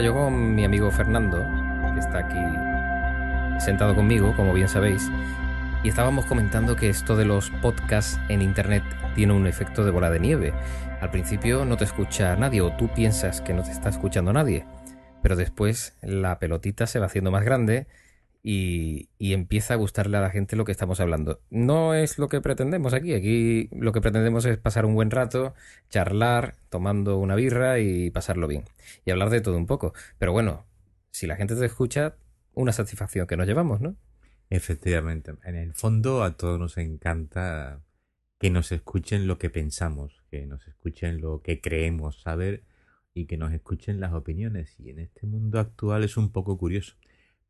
Yo con mi amigo Fernando, que está aquí sentado conmigo, como bien sabéis, y estábamos comentando que esto de los podcasts en Internet tiene un efecto de bola de nieve. Al principio no te escucha nadie o tú piensas que no te está escuchando nadie, pero después la pelotita se va haciendo más grande y, empieza a gustarle a la gente lo que estamos hablando. No es lo que pretendemos aquí, aquí lo que pretendemos es pasar un buen rato, charlar, tomando una birra y pasarlo bien. Y hablar de todo un poco. Pero bueno, si la gente te escucha, una satisfacción que nos llevamos, ¿no? Efectivamente, en el fondo a todos nos encanta que nos escuchen lo que pensamos, que nos escuchen lo que creemos saber y que nos escuchen las opiniones. Y en este mundo actual es un poco curioso,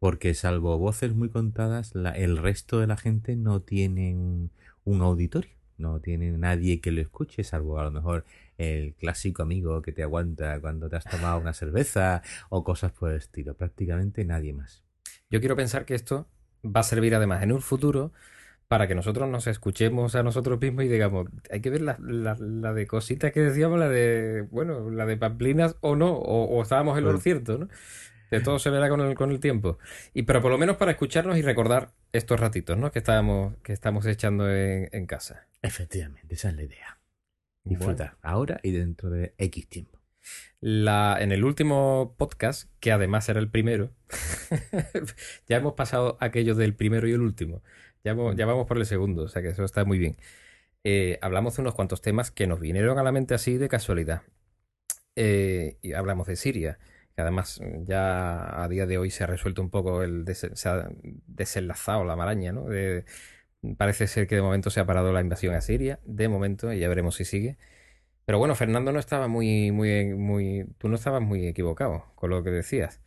porque salvo voces muy contadas, la, el resto de la gente no tiene un, un, auditorio, no tiene nadie que lo escuche, salvo a lo mejor el clásico amigo que te aguanta cuando te has tomado una cerveza o cosas por el estilo. Prácticamente nadie más. Yo quiero pensar que esto va a servir además en un futuro para que nosotros nos escuchemos a nosotros mismos y digamos, hay que ver la, la, la de cositas que decíamos, la de, bueno, la de pamplinas o no, o, o estábamos en lo cierto, ¿no? De todo se verá con el, con el tiempo. Y pero por lo menos para escucharnos y recordar estos ratitos, ¿no? Que estábamos, que estamos echando en, en casa. Efectivamente, esa es la idea. Disfrutar bueno. ahora y dentro de X tiempo. La, en el último podcast, que además era el primero, ya hemos pasado aquello del primero y el último. Ya vamos, ya vamos por el segundo, o sea que eso está muy bien. Eh, hablamos de unos cuantos temas que nos vinieron a la mente así de casualidad. Eh, y hablamos de Siria, que además ya a día de hoy se ha resuelto un poco, el se ha desenlazado la maraña, ¿no? De, parece ser que de momento se ha parado la invasión a Siria, de momento, y ya veremos si sigue. Pero bueno, Fernando no estaba muy, muy, muy, tú no estabas muy equivocado con lo que decías.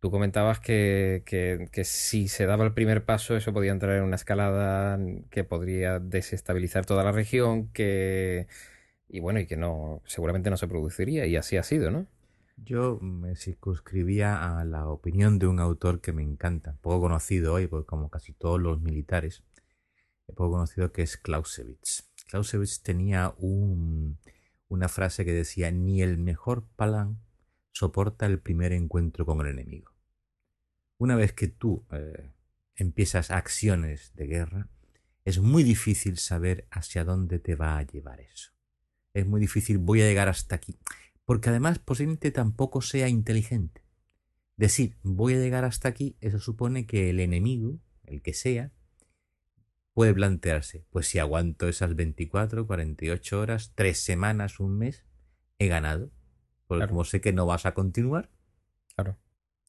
Tú comentabas que, que, que, si se daba el primer paso, eso podía entrar en una escalada que podría desestabilizar toda la región, que y bueno, y que no, seguramente no se produciría, y así ha sido, ¿no? Yo me circunscribía a la opinión de un autor que me encanta, poco conocido hoy, porque como casi todos los militares, poco conocido que es Clausewitz. Clausewitz tenía un, una frase que decía, ni el mejor palan soporta el primer encuentro con el enemigo. Una vez que tú eh, empiezas acciones de guerra, es muy difícil saber hacia dónde te va a llevar eso. Es muy difícil, voy a llegar hasta aquí. Porque además posiblemente tampoco sea inteligente. Decir, voy a llegar hasta aquí, eso supone que el enemigo, el que sea, puede plantearse, pues si aguanto esas 24, 48 horas, tres semanas, un mes, he ganado. Porque claro. como sé que no vas a continuar. Claro.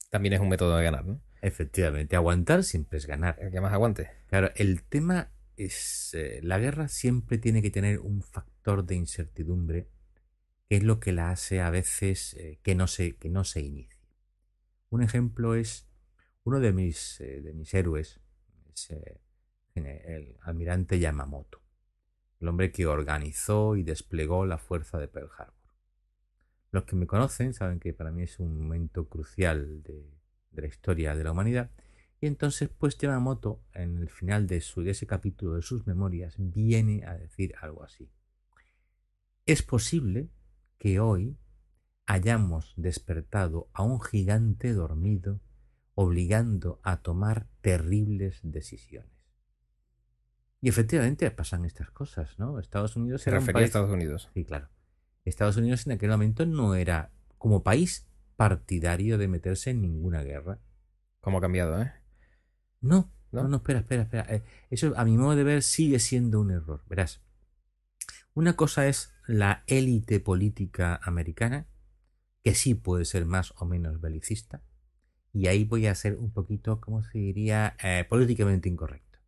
También es un método de ganar, ¿no? Efectivamente, aguantar siempre es ganar. El que más aguante. Claro, el tema es. Eh, la guerra siempre tiene que tener un factor de incertidumbre, que es lo que la hace a veces eh, que, no se, que no se inicie. Un ejemplo es uno de mis, eh, de mis héroes, es el almirante Yamamoto, el hombre que organizó y desplegó la fuerza de Pearl Harbor. Los que me conocen saben que para mí es un momento crucial de, de la historia de la humanidad. Y entonces, pues Yamamoto, en el final de, su, de ese capítulo de sus memorias, viene a decir algo así. Es posible que hoy hayamos despertado a un gigante dormido, obligando a tomar terribles decisiones. Y efectivamente pasan estas cosas, ¿no? Estados Unidos Se refería a Estados Unidos. Sí, claro. Estados Unidos en aquel momento no era, como país, partidario de meterse en ninguna guerra. ¿Cómo ha cambiado, eh? No, no, no, espera, espera, espera. Eh, eso, a mi modo de ver, sigue siendo un error. Verás, una cosa es la élite política americana, que sí puede ser más o menos belicista, y ahí voy a ser un poquito, ¿cómo se diría?, eh, políticamente incorrecto.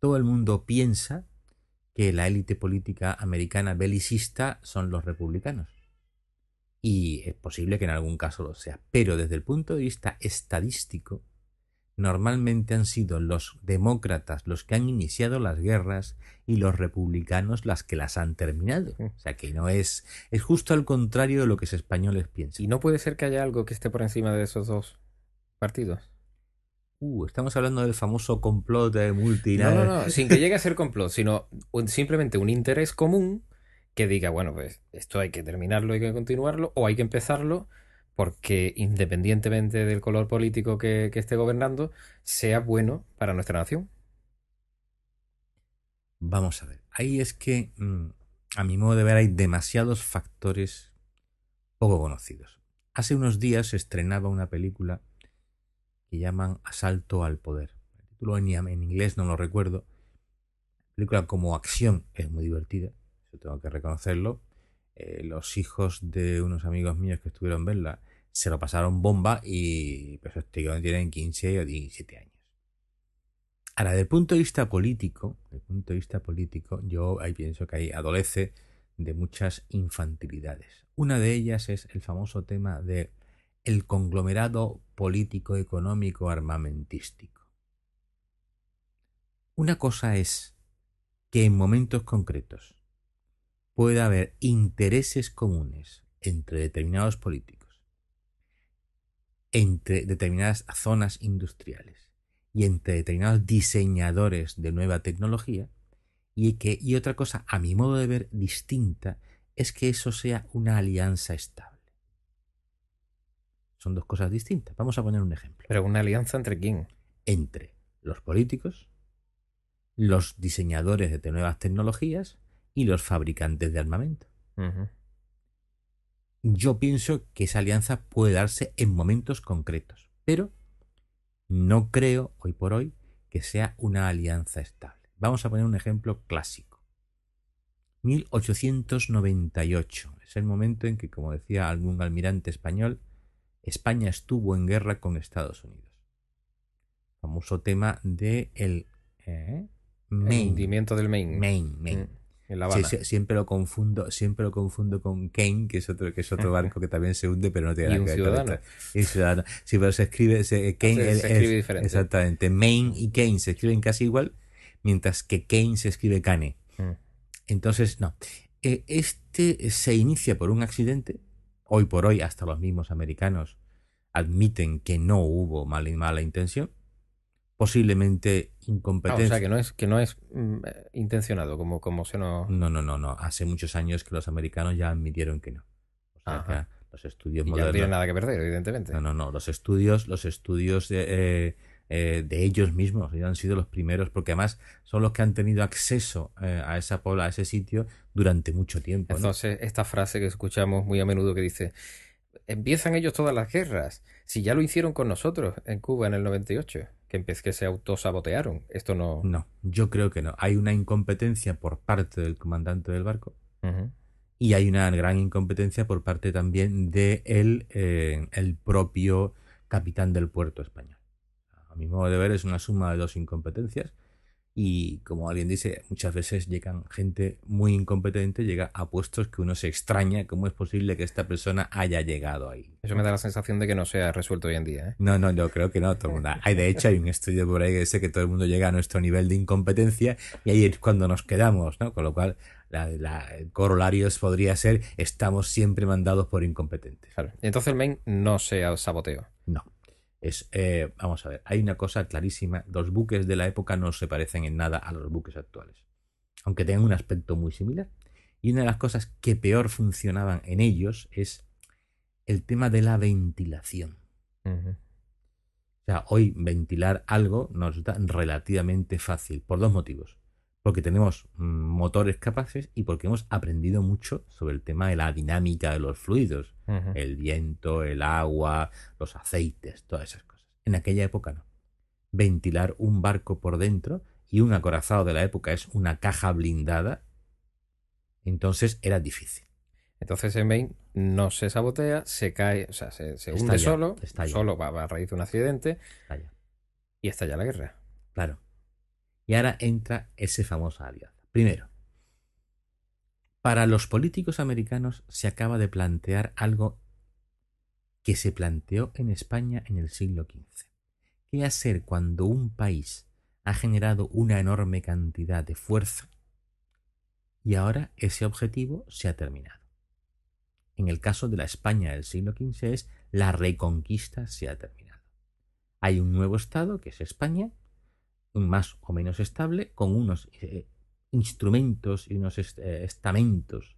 todo el mundo piensa que la élite política americana belicista son los republicanos. Y es posible que en algún caso lo sea. Pero desde el punto de vista estadístico, normalmente han sido los demócratas los que han iniciado las guerras y los republicanos las que las han terminado. O sea que no es, es justo al contrario de lo que los españoles piensan. ¿Y no puede ser que haya algo que esté por encima de esos dos partidos? Uh, estamos hablando del famoso complot de multinacional. No, no, no, sin que llegue a ser complot, sino simplemente un interés común que diga, bueno, pues esto hay que terminarlo, hay que continuarlo, o hay que empezarlo porque independientemente del color político que, esté gobernando, sea bueno para nuestra nación. Vamos a ver, ahí es que, mm, a mi modo de ver, hay demasiados factores poco conocidos. Hace unos días se estrenaba una película que llaman Asalto al Poder. El título en, inglés no lo recuerdo. La película como acción es muy divertida, eso tengo que reconocerlo. Eh, los hijos de unos amigos míos que estuvieron verla se lo pasaron bomba y pues estos tienen 15 o 17 años. Ahora, desde el punto de vista político, punto de vista político, yo ahí pienso que ahí adolece de muchas infantilidades. Una de ellas es el famoso tema de el conglomerado político, económico, armamentístico. Una cosa es que en momentos concretos pueda haber intereses comunes entre determinados políticos, entre determinadas zonas industriales y entre determinados diseñadores de nueva tecnología, y, que, y otra cosa, a mi modo de ver, distinta, es que eso sea una alianza estable. Son dos cosas distintas. Vamos a poner un ejemplo. ¿Pero una alianza entre quién? Entre los políticos, los diseñadores de nuevas tecnologías y los fabricantes de armamento. Yo pienso que esa alianza puede darse en momentos concretos, pero no creo hoy por hoy que sea una alianza estable. Vamos a poner un ejemplo clásico. 1898 es el momento en que, como decía algún almirante español, España estuvo en guerra con Estados Unidos. Famoso tema de el, ¿eh? el hundimiento del Maine. Maine, Maine. Mm, en La Habana. siempre lo confundo, siempre lo confundo con Kane, que es otro, que es otro barco que también se hunde, pero no tiene nada que ver Y ciudadano. Sí, pero se escribe, se, Kane, se, escribe diferente. Exactamente. Maine y Kane se escriben casi igual, mientras que Kane se escribe Kane. Mm. Entonces, no. Eh, este se inicia por un accidente hoy por hoy hasta los mismos americanos admiten que no hubo mala, mala intención, posiblemente incompetencia. Ah, o sea, que no es, que no es mm, intencionado, como, como se nos... No, no, no, no. Hace muchos años que los americanos ya admitieron que no. O sea, que los estudios modernos... no tienen nada que perder, evidentemente. No, no, no. Los estudios, los estudios de, eh, de ellos mismos han sido los primeros, porque además son los que han tenido acceso eh, a esa a ese sitio durante mucho tiempo. Entonces, esta frase que escuchamos muy a menudo que dice empiezan ellos todas las guerras. Si ya lo hicieron con nosotros en Cuba en el 98, que, que se autosabotearon. Esto no. No, yo creo que no. Hay una incompetencia por parte del comandante del barco. Y hay una gran incompetencia por parte también de el, eh, el propio capitán del puerto español. A mi modo de ver, es una suma de dos incompetencias y como alguien dice, muchas veces llegan gente muy incompetente, llega a puestos que uno se extraña cómo es posible que esta persona haya llegado ahí. Eso me da la sensación de que no se ha resuelto hoy en día. ¿eh? No, no, yo creo que no. Todo Hay, de hecho, hay un estudio por ahí que dice que todo el mundo llega a nuestro nivel de incompetencia y ahí es cuando nos quedamos, ¿no? Con lo cual, la, el corolario podría ser estamos siempre mandados por incompetentes. Claro. Y entonces el main no se saboteó. No es, eh, vamos a ver, hay una cosa clarísima, los buques de la época no se parecen en nada a los buques actuales, aunque tengan un aspecto muy similar. Y una de las cosas que peor funcionaban en ellos es el tema de la ventilación. O sea, hoy ventilar algo nos da relativamente fácil, por dos motivos porque tenemos mm, motores capaces y porque hemos aprendido mucho sobre el tema de la dinámica de los fluidos, el viento, el agua, los aceites, todas esas cosas. En aquella época no. Ventilar un barco por dentro y un acorazado de la época es una caja blindada, entonces era difícil. Entonces en Maine no se sabotea, se cae, o sea, se, hunde solo, solo va a raíz de un accidente y está ya la guerra. Claro. Y ahora entra ese famoso alianza. Primero, para los políticos americanos se acaba de plantear algo que se planteó en España en el siglo XV. ¿Qué hacer cuando un país ha generado una enorme cantidad de fuerza y ahora ese objetivo se ha terminado? En el caso de la España del siglo XV es la reconquista se ha terminado. Hay un nuevo Estado, que es España, más o menos estable, con unos eh, instrumentos y unos eh, estamentos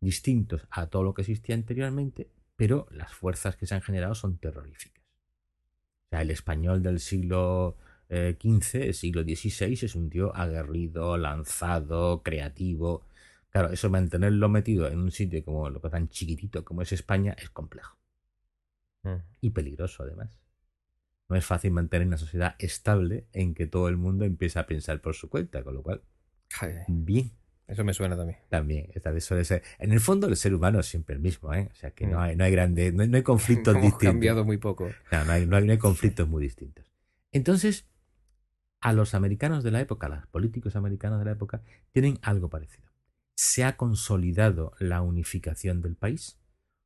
distintos a todo lo que existía anteriormente, pero las fuerzas que se han generado son terroríficas. O sea, el español del siglo XV, eh, el siglo XVI, es un tío aguerrido, lanzado, creativo. Claro, eso mantenerlo metido en un sitio como lo que tan chiquitito como es España es complejo. Mm. Y peligroso además. No es fácil mantener una sociedad estable en que todo el mundo empieza a pensar por su cuenta, con lo cual, bien. Eso me suena también. También, eso de ser. En el fondo, el ser humano es siempre el mismo, ¿eh? O sea, que no mm. hay, no hay grandes, no, hay conflictos Hemos distintos. cambiado muy poco. No, no, hay, no, hay, conflictos muy distintos. Entonces, a los americanos de la época, a los políticos americanos de la época, tienen algo parecido. Se ha consolidado la unificación del país.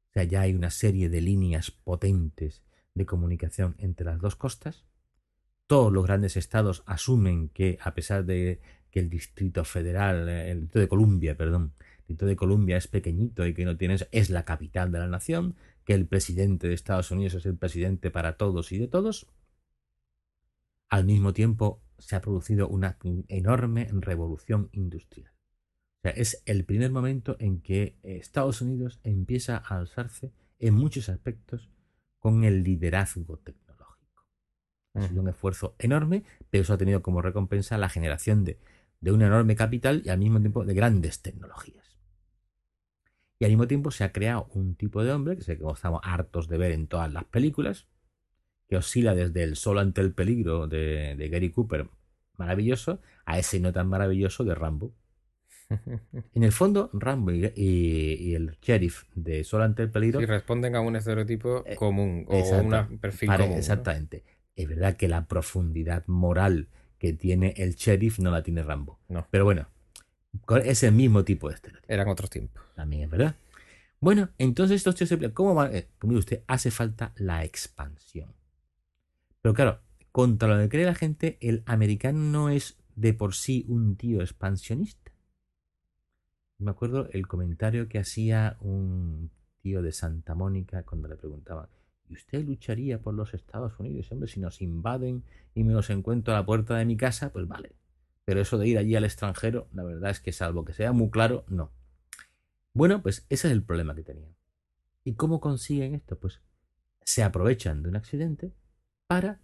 O sea, ya hay una serie de líneas potentes de comunicación entre las dos costas. Todos los grandes estados asumen que, a pesar de que el Distrito Federal, eh, el Distrito de Columbia, perdón, el Distrito de Columbia es pequeñito y que no tiene, es la capital de la nación, que el presidente de Estados Unidos es el presidente para todos y de todos. Al mismo tiempo se ha producido una enorme revolución industrial. O sea, es el primer momento en que Estados Unidos empieza a alzarse en muchos aspectos con el liderazgo tecnológico. Ha sido un esfuerzo enorme, pero eso ha tenido como recompensa la generación de, de un enorme capital y al mismo tiempo de grandes tecnologías. Y al mismo tiempo se ha creado un tipo de hombre que sé que estamos hartos de ver en todas las películas, que oscila desde el sol ante el peligro de, de Gary Cooper, maravilloso, a ese no tan maravilloso de Rambo. En el fondo, Rambo y, el sheriff de Sol ante el peligro. Y responden a un estereotipo eh, común o un perfil común. Exactamente. Es verdad que la profundidad moral que tiene el sheriff no la tiene Rambo. No. Pero bueno, es el mismo tipo de estereotipo. Eran otros tiempos. También es verdad. Bueno, entonces estos tíos se ¿Cómo va? Eh, como usted, hace falta la expansión. Pero claro, contra lo que cree la gente, el americano no es de por sí un tío expansionista me acuerdo el comentario que hacía un tío de Santa Mónica cuando le preguntaban, ¿y usted lucharía por los Estados Unidos? Hombre, si nos invaden y me los encuentro a la puerta de mi casa, pues vale. Pero eso de ir allí al extranjero, la verdad es que salvo que sea muy claro, no. Bueno, pues ese es el problema que tenían. ¿Y cómo consiguen esto? Pues se aprovechan de un accidente para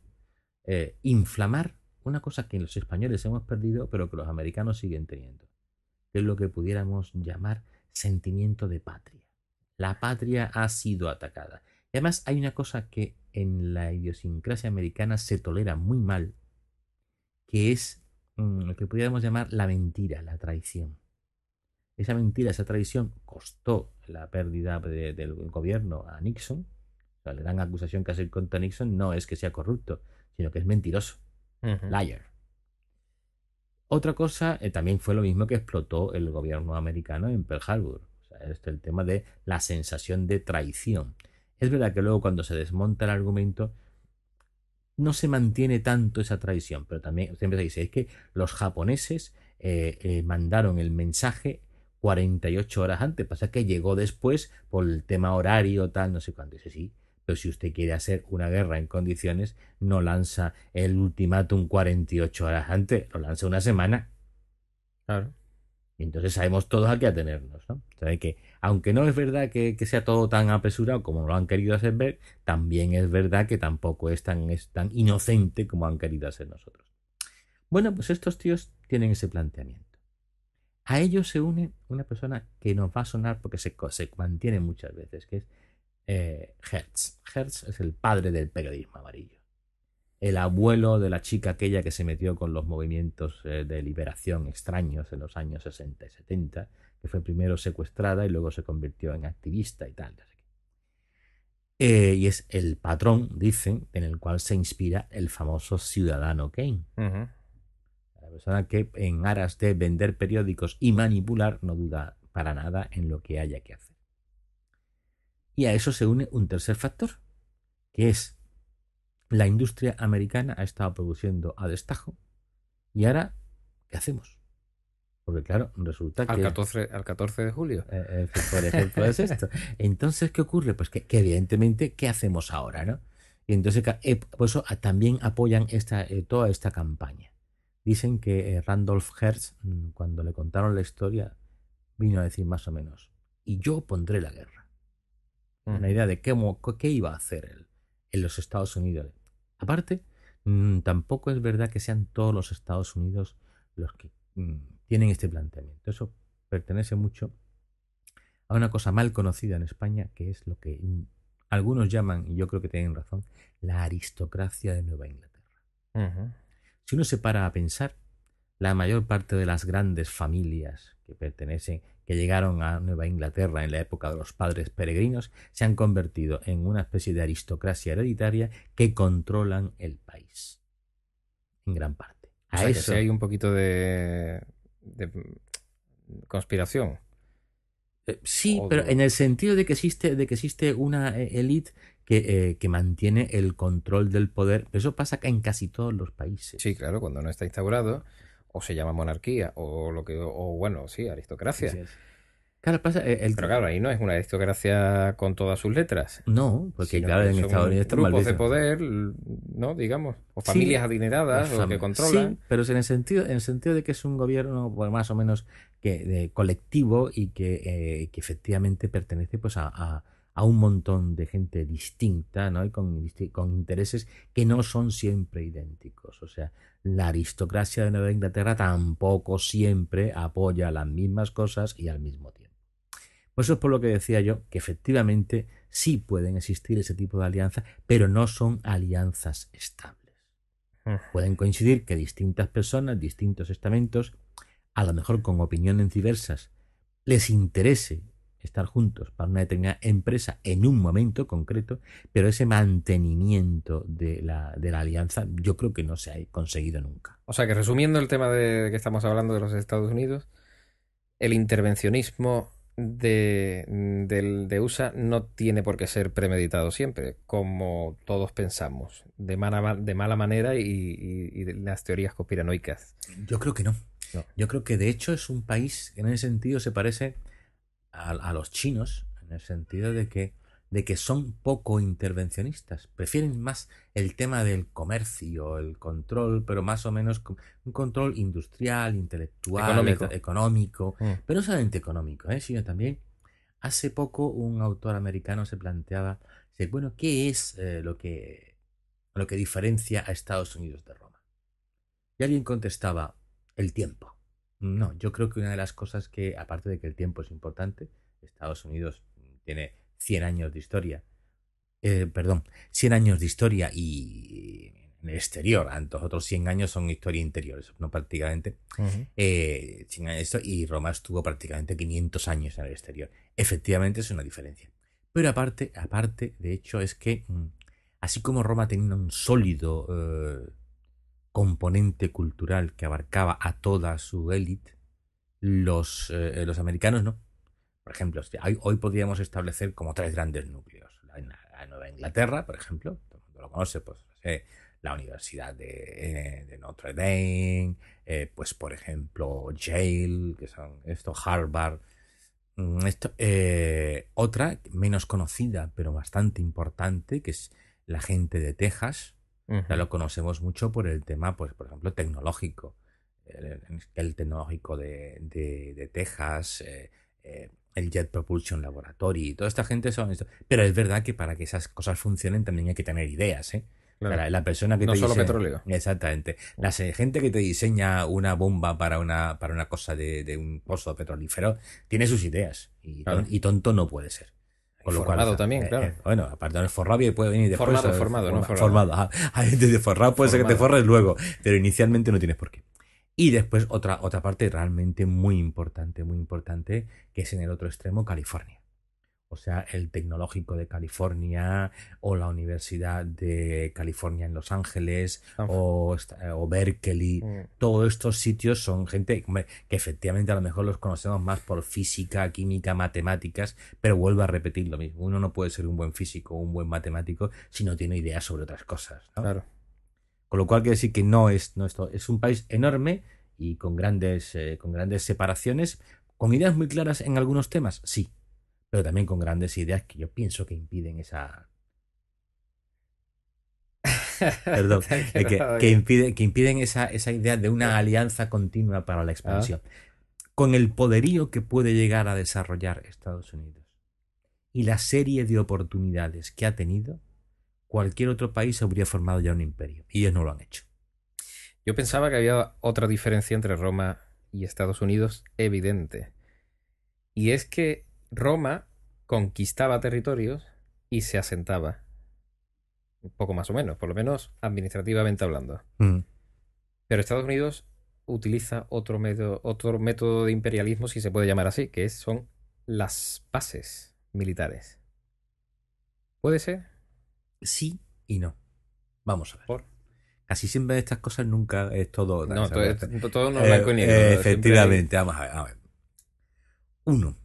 eh, inflamar una cosa que los españoles hemos perdido, pero que los americanos siguen teniendo es lo que pudiéramos llamar sentimiento de patria. La patria ha sido atacada. Y además hay una cosa que en la idiosincrasia americana se tolera muy mal, que es mm, lo que pudiéramos llamar la mentira, la traición. Esa mentira, esa traición costó la pérdida del gobierno a Nixon. la gran acusación que hace contra Nixon no es que sea corrupto, sino que es mentiroso. Liar. Otra cosa eh, también fue lo mismo que explotó el gobierno americano en Pearl Harbor. O sea, este el tema de la sensación de traición. Es verdad que luego cuando se desmonta el argumento no se mantiene tanto esa traición, pero también siempre se dice es que los japoneses eh, eh, mandaron el mensaje 48 horas antes, pasa que llegó después por el tema horario, tal, no sé cuánto. Dice, sí, pero si usted quiere hacer una guerra en condiciones, no lanza el ultimátum 48 horas antes, lo lanza una semana. Claro. Y entonces sabemos todos a qué atenernos, ¿no? O que, aunque no es verdad que, sea todo tan apresurado como lo han querido hacer ver, también es verdad que tampoco es tan, es tan inocente como han querido hacer nosotros. Bueno, pues estos tíos tienen ese planteamiento. A ellos se une una persona que nos va a sonar porque se, se mantiene muchas veces, que es eh, Hertz. Hertz es el padre del periodismo amarillo. El abuelo de la chica aquella que se metió con los movimientos eh, de liberación extraños en los años 60 y 70, que fue primero secuestrada y luego se convirtió en activista y tal. Eh, y es el patrón, dicen, en el cual se inspira el famoso ciudadano Kane. persona que en aras de vender periódicos y manipular no duda para nada en lo que haya que hacer. Y a eso se une un tercer factor, que es la industria americana ha estado produciendo a destajo y ahora, ¿qué hacemos? Porque claro, resulta al que... 14, al 14 de julio. Eh, eh, por ejemplo, es esto. Entonces, ¿qué ocurre? Pues que, evidentemente, ¿qué hacemos ahora? ¿no? Y entonces, eh, por eso también apoyan esta, toda esta campaña. Dicen que Randolph Hearst, mm, cuando le contaron la historia, vino a decir más o menos, y yo pondré la guerra. Una idea de qué, qué iba a hacer él en los Estados Unidos. Aparte, mm, tampoco es verdad que sean todos los Estados Unidos los que mm, tienen este planteamiento. Eso pertenece mucho a una cosa mal conocida en España, que es lo que algunos llaman, y yo creo que tienen razón, la aristocracia de Nueva Inglaterra. Si uno se para a pensar, la mayor parte de las grandes familias que pertenecen, que llegaron a Nueva Inglaterra en la época de los padres peregrinos, se han convertido en una especie de aristocracia hereditaria que controlan el país. En gran parte. A eso hay un poquito de, de conspiración. Eh, sí, pero en el sentido de que existe, de que existe una élite que, eh, que, mantiene el control del poder. Eso pasa en casi todos los países. Sí, claro, cuando no está instaurado, o se llama monarquía, o lo que, o bueno, sí, aristocracia. Claro, pasa, eh, el... Pero claro, ahí no es una aristocracia con todas sus letras. No, porque claro, en Estados Unidos están grupos de poder, ¿no? Digamos, o familias adineradas o que controlan. Sí, pero en el sentido, en el sentido de que es un gobierno pues, más o menos que de colectivo y que, eh, que efectivamente pertenece pues a, a, un montón de gente distinta, ¿no? Y con, con intereses que no son siempre idénticos. O sea, la aristocracia de Nueva Inglaterra tampoco siempre apoya las mismas cosas y al mismo tiempo. Por eso es por lo que decía yo que efectivamente sí pueden existir ese tipo de alianzas, pero no son alianzas estables. Pueden coincidir que distintas personas, distintos estamentos, a lo mejor con opiniones diversas, les interese estar juntos para una determinada empresa en un momento concreto, pero ese mantenimiento de la, de la alianza yo creo que no se ha conseguido nunca. O sea que resumiendo el tema de que estamos hablando de los Estados Unidos, el intervencionismo de, del, de USA no tiene por qué ser premeditado siempre, como todos pensamos, de mala, de mala manera y, las teorías conspiranoicas. Yo creo que no. Yo creo que de hecho es un país que en ese sentido se parece a, a los chinos, en el sentido de que de que son poco intervencionistas. Prefieren más el tema del comercio, el control, pero más o menos un control industrial, intelectual, económico, mm. pero no solamente económico, ¿eh? sino también hace poco un autor americano se planteaba, bueno, ¿qué es eh, lo, que, lo que diferencia a Estados Unidos de Roma? Y alguien contestaba, el tiempo. No, yo creo que una de las cosas que, aparte de que el tiempo es importante, Estados Unidos tiene 100 años de historia, eh, perdón, 100 años de historia y en el exterior, los otros 100 años son historia interior, no prácticamente, eh, y Roma estuvo prácticamente 500 años en el exterior. Efectivamente es una diferencia. Pero aparte, aparte, de hecho, es que mm, así como Roma tenía un sólido eh, componente cultural que abarcaba a toda su élite, los, los americanos no. Por ejemplo, hoy podríamos establecer como tres grandes núcleos. La, Nueva Inglaterra, por ejemplo, todo el mundo lo conoce, pues la Universidad de, Notre Dame, eh, pues por ejemplo Yale, que son esto, Harvard. Mm, esto, eh, otra, menos conocida, pero bastante importante, que es la gente de Texas. Ya lo conocemos mucho por el tema, pues, por ejemplo, tecnológico. El, tecnológico de, de, Texas, eh, el Jet Propulsion Laboratory, y toda esta gente son esto. Pero es verdad que para que esas cosas funcionen también hay que tener ideas, ¿eh? La, persona que no solo petróleo. Exactamente. La gente que te diseña una bomba para una, para una cosa de, un pozo petrolífero tiene sus ideas. Y, tonto no puede ser. Con lo formado también, eh, claro. Eh, bueno, aparte de forrado puede venir después. Formado, formado, no formado. Formado. De forrado puede ser que te forres luego, pero inicialmente no tienes por qué. Y después otra, otra parte realmente muy importante, muy importante, que es en el otro extremo, California. O sea, el Tecnológico de California o la Universidad de California en Los Ángeles o, o, Berkeley. Mm. Todos estos sitios son gente que efectivamente a lo mejor los conocemos más por física, química, matemáticas, pero vuelvo a repetir lo mismo. Uno no puede ser un buen físico o un buen matemático si no tiene ideas sobre otras cosas. Claro. Con lo cual quiere decir que no es, no es, un país enorme y con grandes, eh, con grandes separaciones, con ideas muy claras en algunos temas, sí, pero también con grandes ideas que yo pienso que impiden esa... Perdón, que, impiden esa, esa, idea de una alianza continua para la expansión. Ah. Con el poderío que puede llegar a desarrollar Estados Unidos y la serie de oportunidades que ha tenido, cualquier otro país habría formado ya un imperio. Y ellos no lo han hecho. Yo pensaba que había otra diferencia entre Roma y Estados Unidos evidente. Y es que Roma conquistaba territorios y se asentaba. Un poco más o menos, por lo menos administrativamente hablando. Mm. Pero Estados Unidos utiliza otro, medio, otro método de imperialismo, si se puede llamar así, que son las bases militares. ¿Puede ser? Sí y no. Vamos a ver. ¿Por? Casi siempre estas cosas nunca es todo. No, todo, no es blanco negro. efectivamente, vamos a ver. Uno,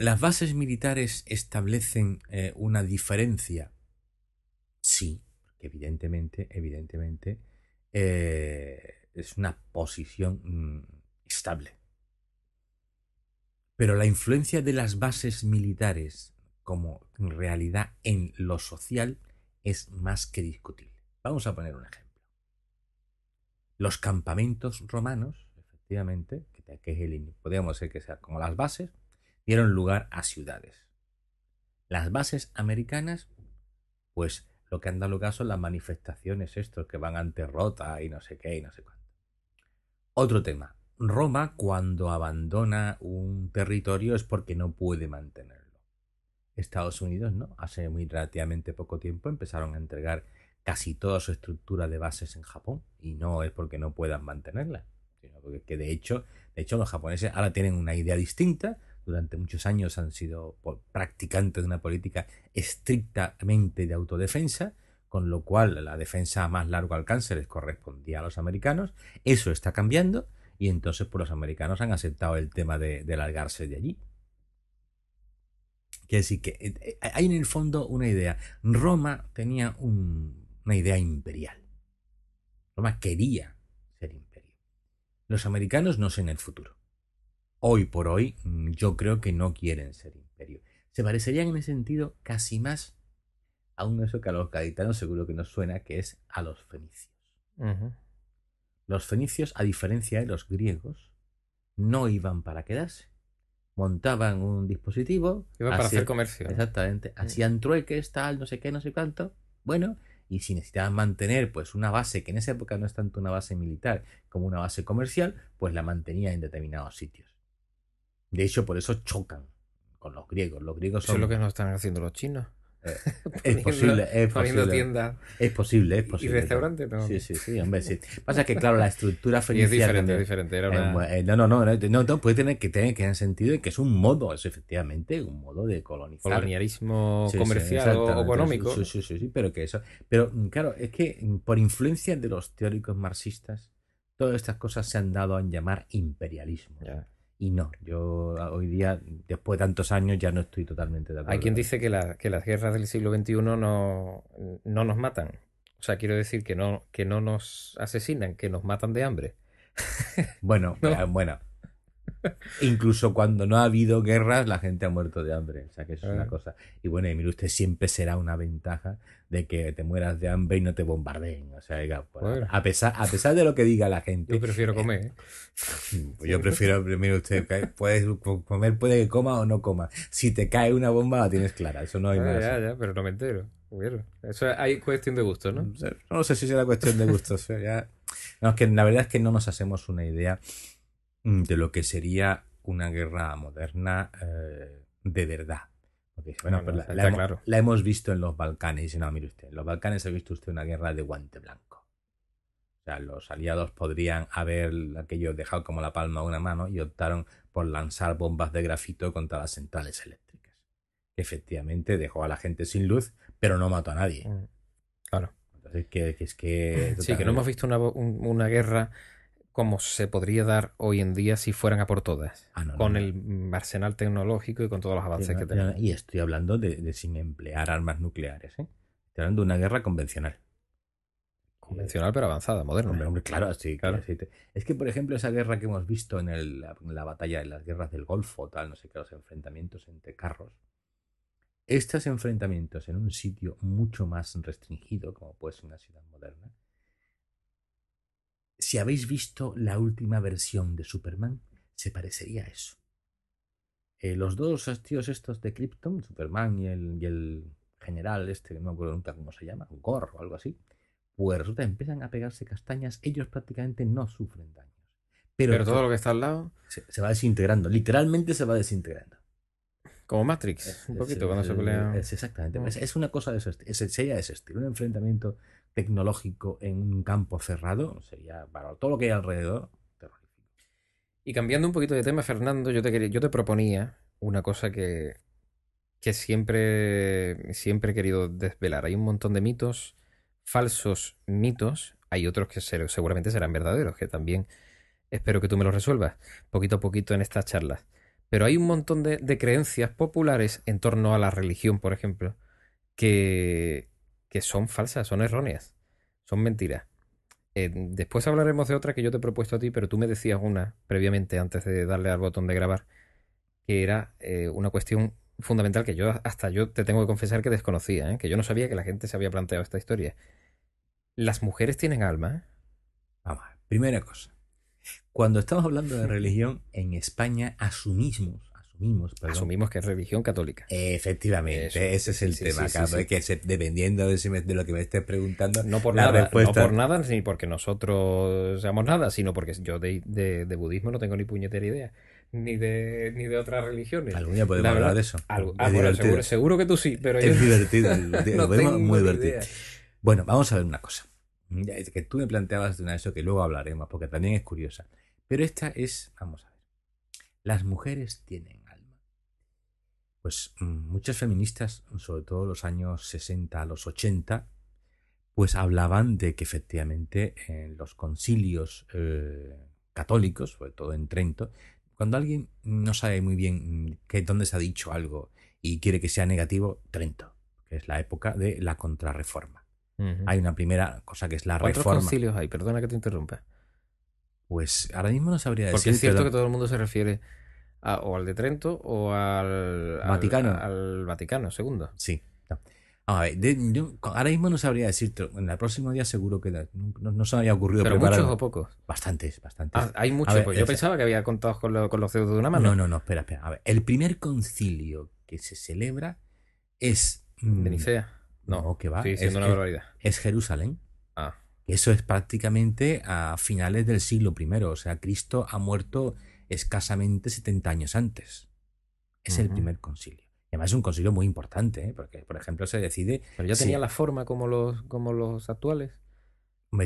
¿Las bases militares establecen eh, una diferencia? Sí, evidentemente, evidentemente, eh, es una posición mm, estable. Pero la influencia de las bases militares como realidad en lo social es más que discutible. Vamos a poner un ejemplo. Los campamentos romanos, efectivamente, que, es el, podríamos ser que sea como las bases, dieron lugar a ciudades. Las bases americanas, pues lo que han dado lugar son las manifestaciones estos que van ante Rota y no sé qué y no sé cuánto. Otro tema. Roma cuando abandona un territorio es porque no puede mantenerlo. Estados Unidos no. Hace muy relativamente poco tiempo empezaron a entregar casi toda su estructura de bases en Japón y no es porque no puedan mantenerla, sino porque de hecho, de hecho los japoneses ahora tienen una idea distinta durante muchos años han sido practicantes de una política estrictamente de autodefensa, con lo cual la defensa a más largo alcance les correspondía a los americanos. Eso está cambiando y entonces pues, los americanos han aceptado el tema de, largarse de allí. Quiere decir que eh, eh, hay en el fondo una idea. Roma tenía una idea imperial. Roma quería ser imperio. Los americanos no sé en el futuro hoy por hoy mm, yo creo que no quieren ser imperio. Se parecerían en ese sentido casi más a un eso que a los gaditanos seguro que nos suena, que es a los fenicios. Los fenicios, a diferencia de los griegos, no iban para quedarse. Montaban un dispositivo. Iban para hacer comercio. Exactamente. Mm. Hacían trueques, tal, no sé qué, no sé cuánto. Bueno, y si necesitaban mantener pues una base que en esa época no es tanto una base militar como una base comercial, pues la mantenía en determinados sitios. De hecho, por eso chocan con los griegos. Los griegos son... Eso es lo que nos están haciendo los chinos. Eh, es posible, es posible. tiendas. Es posible, es posible. ¿Y restaurantes? No. Sí, sí, sí, hombre, sí. Pasa que, claro, la estructura feniciana... es diferente, es diferente. Era una... eh, no, no, no, no, no, puede tener que tener que en sentido de que es un modo, es efectivamente un modo de colonizar. Colonialismo comercial o económico. Sí, sí, sí, sí, pero que eso... Pero, claro, es que por influencia de los teóricos marxistas, todas estas cosas se han dado a llamar imperialismo. Ya. Y no, yo hoy día, después de tantos años, ya no estoy totalmente de acuerdo. Hay quien dice que, la, que las guerras del siglo XXI no, no nos matan. O sea, quiero decir que no, que no nos asesinan, que nos matan de hambre. Bueno, eh, bueno, Incluso cuando no ha habido guerras, la gente ha muerto de hambre. O sea, que eso es una ah. cosa. Y bueno, y mire usted, siempre será una ventaja de que te mueras de hambre y no te bombardeen. O sea, pues, a, pesar, a pesar de lo que diga la gente. Yo prefiero comer. ¿eh? Pues yo prefiero, mire usted, puedes comer, puede que coma o no coma. Si te cae una bomba, la tienes clara. Eso no hay ah, Ya, ya, pero no me entero. Eso hay cuestión de gusto, ¿no? No sé si será cuestión de gusto. ya... No, es que la verdad es que no nos hacemos una idea de lo que sería una guerra moderna eh, de verdad. bueno, pues la, hemos, visto en los Balcanes. Y no, mire usted, en los Balcanes ha visto usted una guerra de guante blanco. O sea, los aliados podrían haber aquello dejado como la palma de una mano y optaron por lanzar bombas de grafito contra las centrales eléctricas. efectivamente dejó a la gente sin luz, pero no mató a nadie. Mm. Claro. Entonces, que, que es que... Sí, que no hemos visto una, un- una guerra como se podría dar hoy en día si fueran a por todas. Ah, no, con no. el arsenal tecnológico y con todos los avances que tenemos. Y estoy hablando de, de sin emplear armas nucleares. ¿eh? Estoy hablando de una guerra convencional. Convencional pero avanzada, moderna. Hombre, hombre, claro, sí, Claro. claro, sí, te- Es que, por ejemplo, esa guerra que hemos visto en, el- en la batalla de las guerras del Golfo, tal, no sé qué, los enfrentamientos entre carros. Estos enfrentamientos en un sitio mucho más restringido, como puede ser una ciudad moderna. Si habéis visto la última versión de Superman, se parecería a eso. Eh, los dos tíos estos de Krypton, Superman y el, y el general este, no me acuerdo nunca cómo se llama, Gore o algo así, pues resulta que empiezan a pegarse castañas, ellos prácticamente no sufren daños. Pero, Pero todo lo que está al lado, se, se va desintegrando, literalmente se va desintegrando. como Matrix, un poquito, es- cuando se pelea. exactamente. Mm. Es, una cosa de ese estilo. Sería de ese estilo. Un enfrentamiento tecnológico en un campo cerrado sería para todo lo que hay alrededor terrorífico. Y cambiando un poquito de tema, Fernando, yo te, quería- yo te proponía una cosa que, que siempre, siempre he querido desvelar. Hay un montón de mitos, falsos mitos, hay otros que se- seguramente serán verdaderos, que también espero que tú me los resuelvas poquito a poquito en estas charlas. Pero hay un montón de creencias populares en torno a la religión, por ejemplo, que, que son falsas, son erróneas, son mentiras. Eh, después hablaremos de otra que yo te he propuesto a ti, pero tú me decías una previamente, antes de darle al botón de grabar, que era eh, una cuestión fundamental que yo hasta yo te tengo que confesar que desconocía, ¿eh? que yo no sabía que la gente se había planteado esta historia. Las mujeres tienen alma. Vamos. Primera cosa. Cuando estamos hablando de religión, en España asumimos, asumimos, perdón, Asumimos que es religión católica. Efectivamente, Eso, ese es el sí, tema. sí, sí, claro, que se- dependiendo de, si me- de lo que me estés preguntando, No por La nada, respuesta- no por nada, ni porque nosotros seamos nada, sino porque yo de, de- de budismo no tengo ni puñetera idea, ni de, ni de otras religiones. algún día podemos La hablar de eso. Algo- Es ah, bueno, seguro, seguro que tú sí, pero Es divertido, no lo vemos tengo muy divertido. idea. Bueno, vamos a ver una cosa. Que tú me planteabas de una de eso que luego hablaremos, porque también es curiosa. Pero esta es, vamos a ver. Las mujeres tienen. Pues mm, muchas feministas, sobre todo los años 60 a los 80, pues hablaban de que efectivamente en los concilios eh, católicos, sobre todo en Trento, cuando alguien no sabe muy bien que, dónde se ha dicho algo y quiere que sea negativo, Trento, que es la época de la contrarreforma. Hay una primera cosa que es la ¿Cuántos reforma. concilios hay? Perdona que te interrumpa. Pues ahora mismo no sabría Porque decir. es cierto pero- que todo el mundo se refiere a- o al de Trento o al, Vaticano. Al, Vaticano, segundo. Sí. no. A ver, de- yo ahora mismo no sabría decirte. En el próximo día seguro que no, no- se me había ocurrido ¿Pero preparar. muchos o pocos? Bastantes, bastantes. Ah, hay muchos, pues yo pensaba que había contado con, lo- con los dedos de una mano. No, no, no, espera, espera. A ver, el primer concilio que se celebra es. mm, De Nicea. No, No, que va. sigue es, una barbaridad. es Jerusalén. Ah, Eso es prácticamente a finales del siglo I. O sea, Cristo ha muerto escasamente 70 años antes. Es el primer concilio. Y además es un concilio muy importante, ¿eh? porque, por ejemplo, se decide pero ya Sí. tenía la forma como los, como los actuales.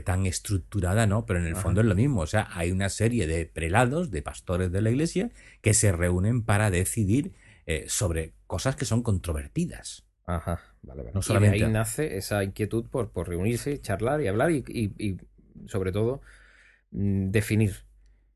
tan estructurada, ¿no? Pero en el Ajá. fondo es lo mismo. O sea, hay una serie de prelados, de pastores de la iglesia, que se reúnen para decidir eh, sobre cosas que son controvertidas. Ajá, vale, vale. No Y de ahí nace esa inquietud por, por reunirse, charlar y hablar y, y- y, sobre todo mm, definir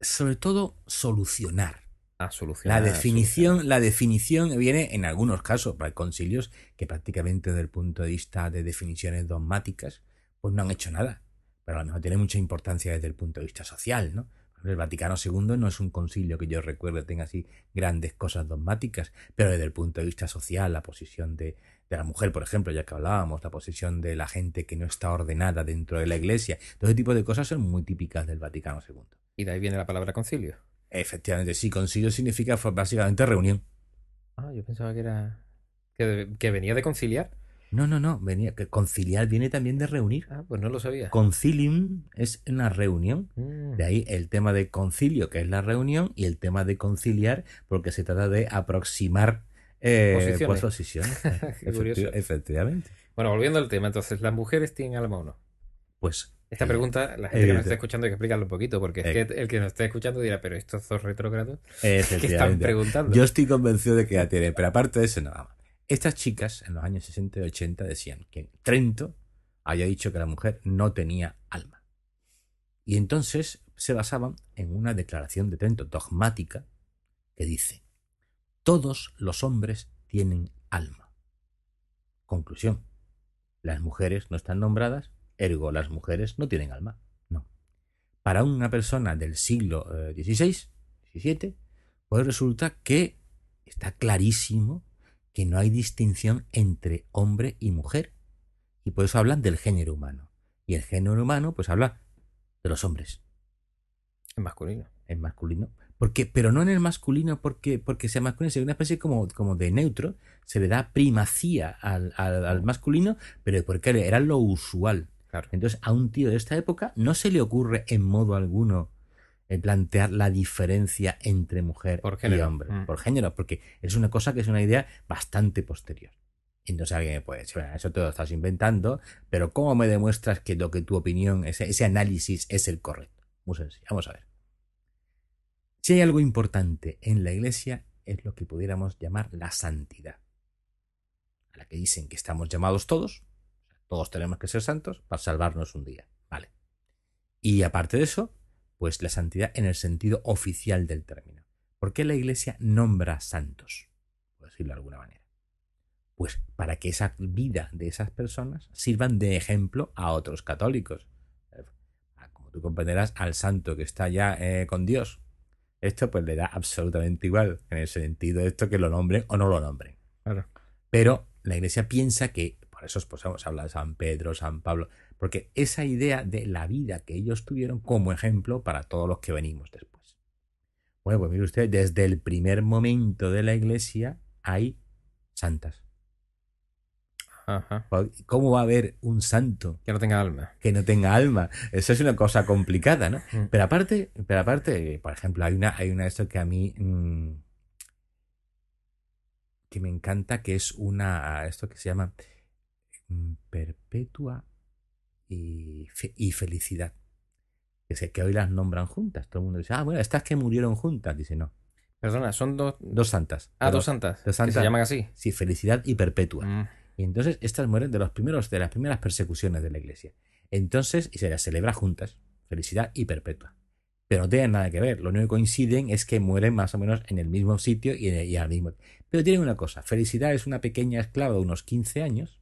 Sobre todo, solucionar. a solucionar. La definición, la definición viene en algunos casos, hay concilios que prácticamente desde el punto de vista de definiciones dogmáticas, pues no han hecho nada. Pero a lo mejor tiene mucha importancia desde el punto de vista social, ¿no? El Vaticano II no es un concilio que yo recuerde tenga así grandes cosas dogmáticas, pero desde el punto de vista social, la posición de, de la mujer, por ejemplo, ya que hablábamos, la posición de la gente que no está ordenada dentro de la iglesia, todo ese tipo de cosas son muy típicas del Vaticano II. Y de ahí viene la palabra concilio. Efectivamente, sí, concilio significa básicamente reunión. Ah, yo pensaba que era. que, que venía de conciliar. No, no, no, venía que conciliar viene también de reunir. Ah, pues no lo sabía. Concilium es una reunión. Mm. De ahí el tema de concilio, que es la reunión, y el tema de conciliar, porque se trata de aproximar eh, Posiciones. pues, posiciones. Qué curioso. Efecti- efectivamente. Bueno, volviendo al tema, entonces, ¿las mujeres tienen alma o no? Pues Esta pregunta, la gente que nos está escuchando hay que explicarlo un poquito, porque es eh. que el que nos está escuchando dirá, pero estos dos retrógrados, ¿qué están preguntando? Yo estoy convencido de que ya tiene, pero aparte de eso, no. Estas chicas en los años 60 y 80 decían que Trento había dicho que la mujer no tenía alma. Y entonces se basaban en una declaración de Trento dogmática que dice, todos los hombres tienen alma. Conclusión, las mujeres no están nombradas, ergo las mujeres no tienen alma. No. Para una persona del siglo XVI, eh, XVII, pues resulta que está clarísimo que no hay distinción entre hombre y mujer. Y por eso hablan del género humano. Y el género humano, pues habla de los hombres. En masculino. En masculino. Porque, pero no en el masculino porque, porque sea masculino, sino una especie como, como de neutro. Se le da primacía al, al, masculino, pero porque era lo usual. Entonces, a un tío de esta época no se le ocurre en modo alguno plantear la diferencia entre mujer y hombre. Mm. Por género, porque es una cosa que es una idea bastante posterior. Entonces alguien puede decir, eso te lo estás inventando, pero ¿cómo me demuestras que lo que tu opinión, ese, ese análisis es el correcto? Muy sencillo. Vamos a ver. Si hay algo importante en la iglesia, es lo que pudiéramos llamar la santidad. A la que dicen que estamos llamados todos, todos tenemos que ser santos para salvarnos un día. Vale. Y aparte de eso, pues la santidad en el sentido oficial del término. ¿Por qué la iglesia nombra santos? Por decirlo de alguna manera. Pues para que esa vida de esas personas sirvan de ejemplo a otros católicos. Como tú comprenderás, al santo que está ya eh, con Dios, esto pues le da absolutamente igual, en el sentido de esto que lo nombren o no lo nombren. Pero la iglesia piensa que, por eso pues, habla de San Pedro, San Pablo, porque esa idea de la vida que ellos tuvieron como ejemplo para todos los que venimos después. Bueno, pues mire usted, desde el primer momento de la iglesia hay santas. ¿Cómo va a haber un santo que no tenga alma? Que no tenga alma. Eso es una cosa complicada, ¿no? Mm. Pero aparte, pero aparte, por ejemplo, hay una, hay una esto que a mí mm, que me encanta, que es una esto que se llama perpetua y, y felicidad. Que, sé, que hoy las nombran juntas. Todo el mundo dice, ah, bueno, estas que murieron juntas. Dice, no. Perdona, son dos. Dos santas. Ah, dos santas. Dos santas. se llaman así. Sí, felicidad y perpetua. Y entonces estas mueren de los primeros, de las primeras persecuciones de la iglesia. Entonces, y se las celebra juntas, felicidad y perpetua. Pero no tienen nada que ver. Lo único que coinciden es que mueren más o menos en el mismo sitio y, y al mismo. Pero tienen una cosa: felicidad es una pequeña esclava de unos 15 años.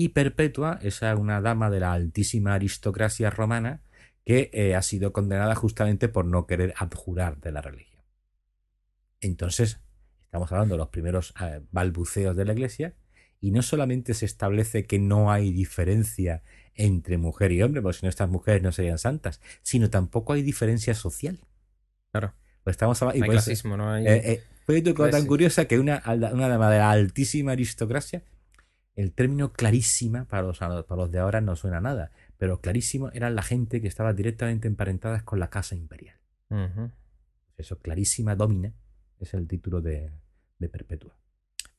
Y Perpetua es una dama de la altísima aristocracia romana que eh, ha sido condenada justamente por no querer abjurar de la religión. Entonces, estamos hablando de los primeros eh, balbuceos de la iglesia y no solamente se establece que no hay diferencia entre mujer y hombre, porque si no estas mujeres no serían santas, sino tampoco hay diferencia social. Claro. Pues estamos hablando, no hay clasismo, no hay... Eh, fue tan curiosa que una, una dama de la altísima aristocracia, el término clarísima para los, para los de ahora no suena nada, pero clarísimo era la gente que estaba directamente emparentada con la casa imperial. Eso, clarísima domina, es el título de, de Perpetua.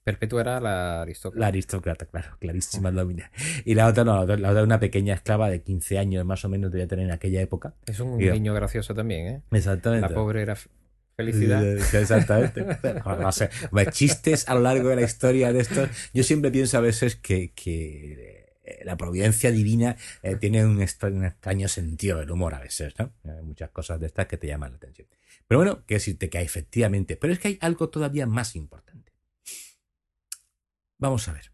Perpetua era la aristócrata. La aristócrata, claro, clarísima domina. Y la otra no, la otra una pequeña esclava de 15 años más o menos debía tener en aquella época. Es un niño gracioso también, ¿eh? Exactamente. La pobre era felicidad. Exactamente. no sé, chistes a lo largo de la historia de esto. Yo siempre pienso a veces que, que eh, la providencia divina eh, tiene un, un, extraño sentido del humor a veces, ¿no? Hay muchas cosas de estas que te llaman la atención. Pero bueno, que decirte que efectivamente, pero es que hay algo todavía más importante. Vamos a ver.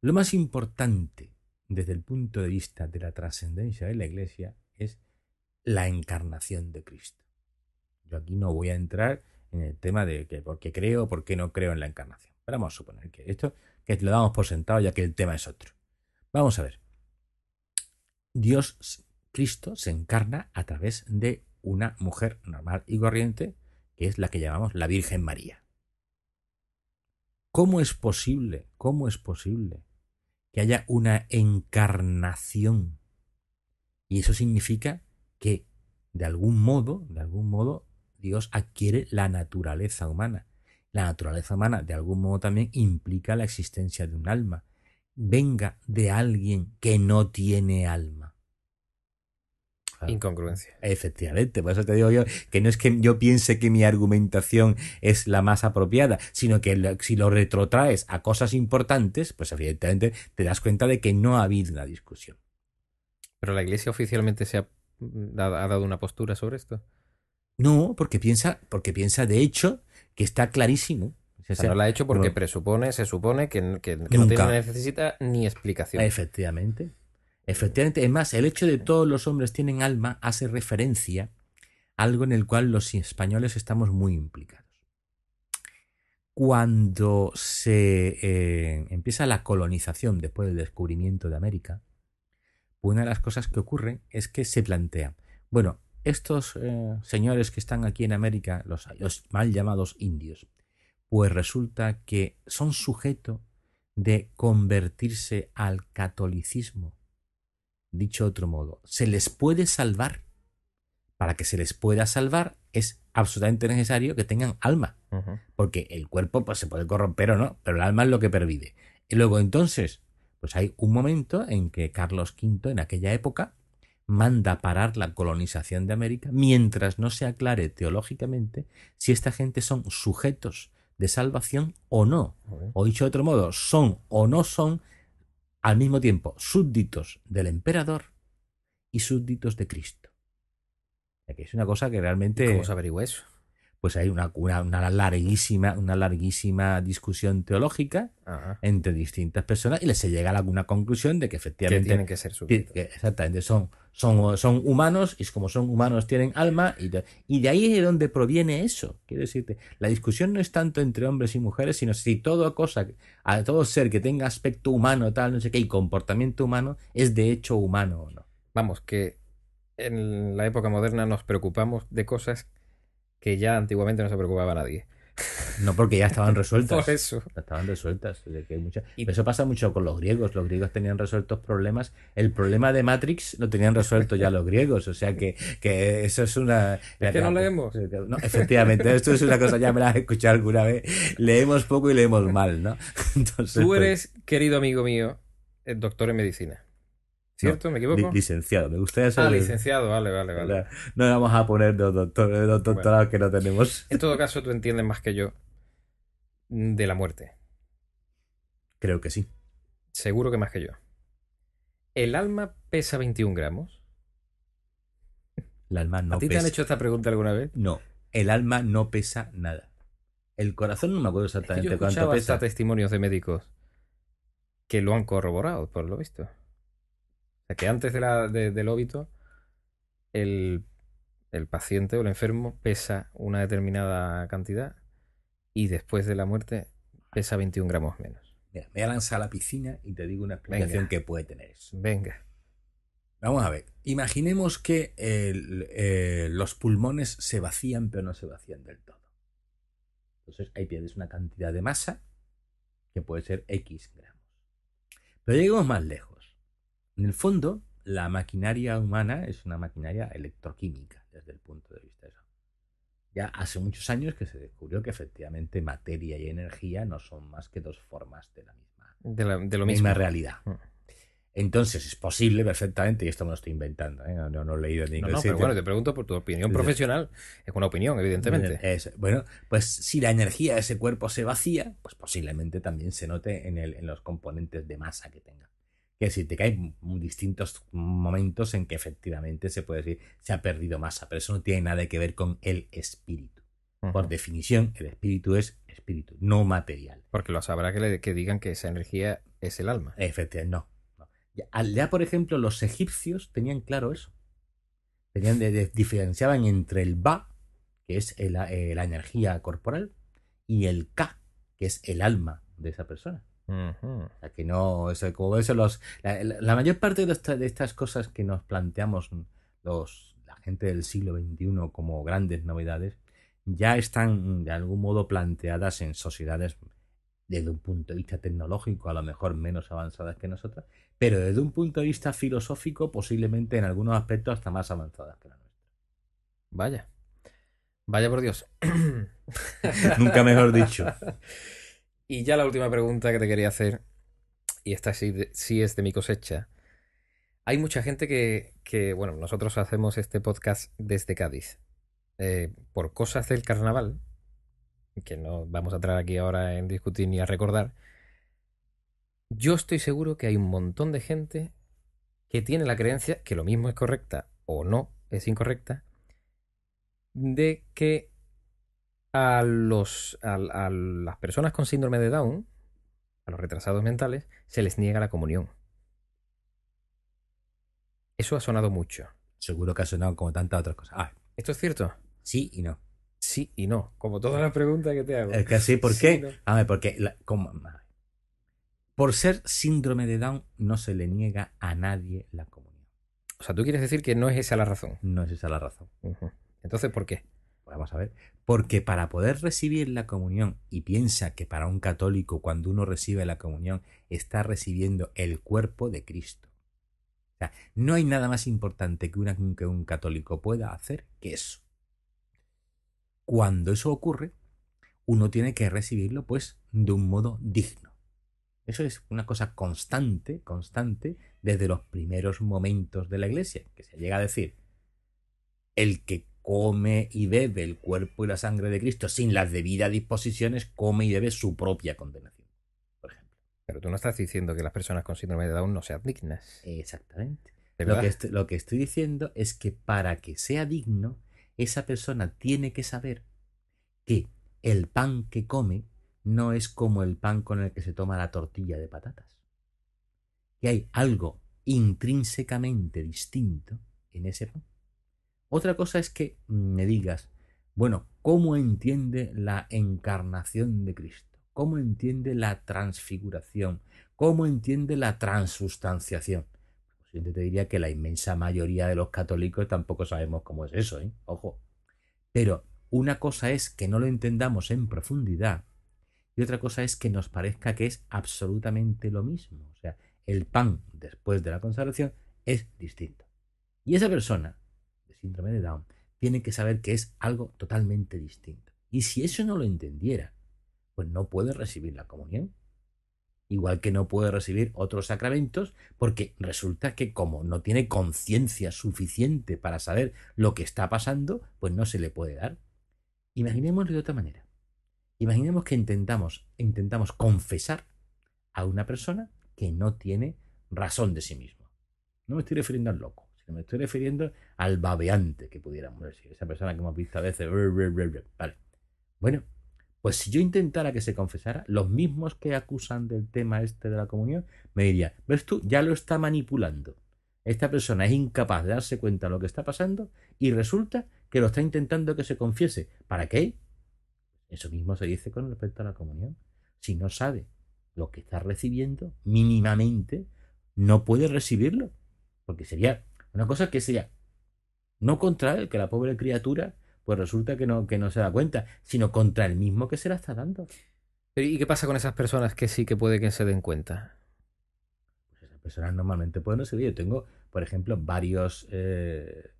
Lo más importante desde el punto de vista de la trascendencia de la Iglesia es la encarnación de Cristo. Yo aquí no voy a entrar en el tema de que por qué creo por qué no creo en la encarnación. Pero vamos a suponer que esto que lo damos por sentado ya que el tema es otro. Vamos a ver. Dios, Cristo, se encarna a través de una mujer normal y corriente, que es la que llamamos la Virgen María. ¿Cómo es posible? ¿Cómo es posible que haya una encarnación? Y eso significa que de algún modo, de algún modo, Dios adquiere la naturaleza humana. La naturaleza humana, de algún modo, también implica la existencia de un alma. Venga de alguien que no tiene alma. Incongruencia. Efectivamente, por eso te digo yo que no es que yo piense que mi argumentación es la más apropiada, sino que si lo retrotraes a cosas importantes, pues evidentemente te das cuenta de que no ha habido una discusión. Pero la Iglesia oficialmente se ha, ha dado una postura sobre esto. No, porque piensa, porque piensa de hecho que está clarísimo. O sea, no la ha hecho porque presupone, se supone que, que, no necesita ni explicación. Efectivamente. Efectivamente. Es más, el hecho de todos los hombres tienen alma hace referencia a algo en el cual los españoles estamos muy implicados. Cuando se eh, empieza la colonización después del descubrimiento de América, una de las cosas que ocurre es que se plantea, bueno, estos eh, señores que están aquí en América, los, mal llamados indios, pues resulta que son sujetos de convertirse al catolicismo. Dicho de otro modo, ¿se les puede salvar? Para que se les pueda salvar es absolutamente necesario que tengan alma, porque el cuerpo pues, se puede corromper o no, pero el alma es lo que pervive. Y luego entonces, pues hay un momento en que Carlos V en aquella época manda parar la colonización de América mientras no se aclare teológicamente si esta gente son sujetos de salvación o no. O dicho de otro modo, son o no son al mismo tiempo súbditos del emperador y súbditos de Cristo. es una cosa que realmente... ¿Cómo se averigua eso? Pues hay una, una, larguísima, una larguísima discusión teológica entre distintas personas y se llega a alguna conclusión de que efectivamente tienen que ser súbditos. exactamente, son, son, son humanos y como son humanos tienen alma y de, y de ahí es de donde proviene eso. Quiero decirte, la discusión no es tanto entre hombres y mujeres, sino si toda cosa, a todo ser que tenga aspecto humano, tal, no sé qué, y comportamiento humano, es de hecho humano o no. Vamos, que en la época moderna nos preocupamos de cosas que ya antiguamente no se preocupaba nadie. No, porque ya estaban resueltas. Por eso. Estaban resueltas. Y eso pasa mucho con los griegos. Los griegos tenían resueltos problemas. El problema de Matrix lo tenían resuelto ya los griegos. O sea que, que eso es una. Es que no leemos. No, efectivamente, esto es una cosa, ya me la has escuchado alguna vez. Leemos poco y leemos mal, ¿no? Entonces, Tú pues eres, querido amigo mío, el doctor en medicina. ¿Cierto? ¿Me equivoco? licenciado, me gustaría ser. Ah, licenciado, vale, vale, vale. No vamos a poner dos, doctorados que no tenemos. En todo caso, tú entiendes más que yo de la muerte. Creo que sí. Seguro que más que yo. ¿El alma pesa 21 gramos? El alma no ¿A ti te han hecho esta pregunta alguna vez? No, el alma no pesa nada. El corazón no me acuerdo exactamente es que yo cuánto pesa. hasta testimonios de médicos que lo han corroborado, por lo visto que antes de la, del óbito, el, paciente o el enfermo pesa una determinada cantidad y después de la muerte pesa 21 gramos menos. Mira, me voy a lanzar a la piscina y te digo una explicación que puede tener eso. Venga. Vamos a ver. Imaginemos que eh, los pulmones se vacían, pero no se vacían del todo. Entonces ahí pierdes una cantidad de masa que puede ser X gramos. Pero lleguemos más lejos. En el fondo, la maquinaria humana es una maquinaria electroquímica desde el punto de vista de eso. Ya hace muchos años que se descubrió que efectivamente materia y energía no son más que dos formas de la misma, de, lo misma mismo. realidad. Mm. Entonces es posible perfectamente, y esto me lo estoy inventando, ¿eh? no, lo he leído en ningún no, pero bueno, te pregunto por tu opinión profesional. Es una opinión, evidentemente. bueno, pues si la energía de ese cuerpo se vacía, pues posiblemente también se note en, el, en los componentes de masa que tenga que si te caen distintos momentos en que efectivamente se puede decir se ha perdido masa, pero eso no tiene nada que ver con el espíritu. Por definición, el espíritu es espíritu, no material. Porque lo sabrá que, que digan que esa energía es el alma. Efectivamente, no. Ya, por ejemplo, los egipcios tenían claro eso. Tenían diferenciaban entre el Ba, que es eh, la energía corporal, y el Ka, que es el alma de esa persona que no, como los, la, mayor parte de, estas cosas que nos planteamos los, la gente del siglo XXI como grandes novedades, ya están de algún modo planteadas en sociedades desde un punto de vista tecnológico, a lo mejor menos avanzadas que nosotras, pero desde un punto de vista filosófico, posiblemente en algunos aspectos hasta más avanzadas que la nuestra. Vaya. Vaya por Dios. Nunca mejor dicho. Y ya la última pregunta que te quería hacer, y esta sí, sí es de mi cosecha. Hay mucha gente que, que, bueno, nosotros hacemos este podcast desde Cádiz. Eh, por cosas del carnaval, que no vamos a entrar aquí ahora en discutir ni a recordar, yo estoy seguro que hay un montón de gente que tiene la creencia, que lo mismo es correcta o no es incorrecta, de que a, los, a, a las personas con síndrome de Down, a los retrasados mentales, se les niega la comunión. Eso ha sonado mucho. Seguro que ha sonado como tantas otras cosas. Ah, ¿Esto es cierto? sí y no. Sí y no. Como todas las preguntas que te hago. Es que así, ¿por Sí, qué? no. A ver, porque la- como- por ser síndrome de Down no se le niega a nadie la comunión. O sea, tú quieres decir que no es esa la razón. No es esa la razón. Entonces, ¿por qué? Vamos a ver. Porque para poder recibir la comunión, y piensa que para un católico cuando uno recibe la comunión está recibiendo el cuerpo de Cristo. O sea, no hay nada más importante que, una- que un católico pueda hacer que eso. Cuando eso ocurre, uno tiene que recibirlo pues de un modo digno. Eso es una cosa constante, constante, desde los primeros momentos de la iglesia, que se llega a decir, el que come y bebe el cuerpo y la sangre de Cristo sin las debidas disposiciones, come y bebe su propia condenación, por ejemplo. Pero tú no estás diciendo que las personas con síndrome de Down no sean dignas. Exactamente. Lo que, estoy, lo que estoy diciendo es que para que sea digno, esa persona tiene que saber que el pan que come no es como el pan con el que se toma la tortilla de patatas. Que hay algo intrínsecamente distinto en ese pan. Otra cosa es que me digas, bueno, ¿cómo entiende la encarnación de Cristo? ¿Cómo entiende la transfiguración? ¿Cómo entiende la transustanciación? Pues yo te diría que la inmensa mayoría de los católicos tampoco sabemos cómo es eso, ¿eh? Ojo. Pero una cosa es que no lo entendamos en profundidad y otra cosa es que nos parezca que es absolutamente lo mismo. O sea, el pan después de la consagración es distinto. Y esa persona síndrome de Down tiene que saber que es algo totalmente distinto. Y si eso no lo entendiera, pues no puede recibir la comunión. Igual que no puede recibir otros sacramentos, porque resulta que como no tiene conciencia suficiente para saber lo que está pasando, pues no se le puede dar. Imaginémoslo de otra manera. Imaginemos que intentamos, intentamos confesar a una persona que no tiene razón de sí mismo. No me estoy refiriendo al loco, me estoy refiriendo al babeante que pudiéramos decir. Esa persona que hemos visto a veces. Vale. Bueno, pues si yo intentara que se confesara, los mismos que acusan del tema este de la comunión, me dirían, ¿ves tú? Ya lo está manipulando. Esta persona es incapaz de darse cuenta de lo que está pasando y resulta que lo está intentando que se confiese. ¿Para qué? Eso mismo se dice con respecto a la comunión. Si no sabe lo que está recibiendo, mínimamente, no puede recibirlo. Porque sería una cosa que sería no contra él, que la pobre criatura, pues resulta que no, que no se da cuenta, sino contra el mismo que se la está dando. Pero, ¿Y qué pasa con esas personas que sí que puede que se den cuenta? Pues esas personas normalmente pueden recibir. Yo tengo, por ejemplo, varios eh,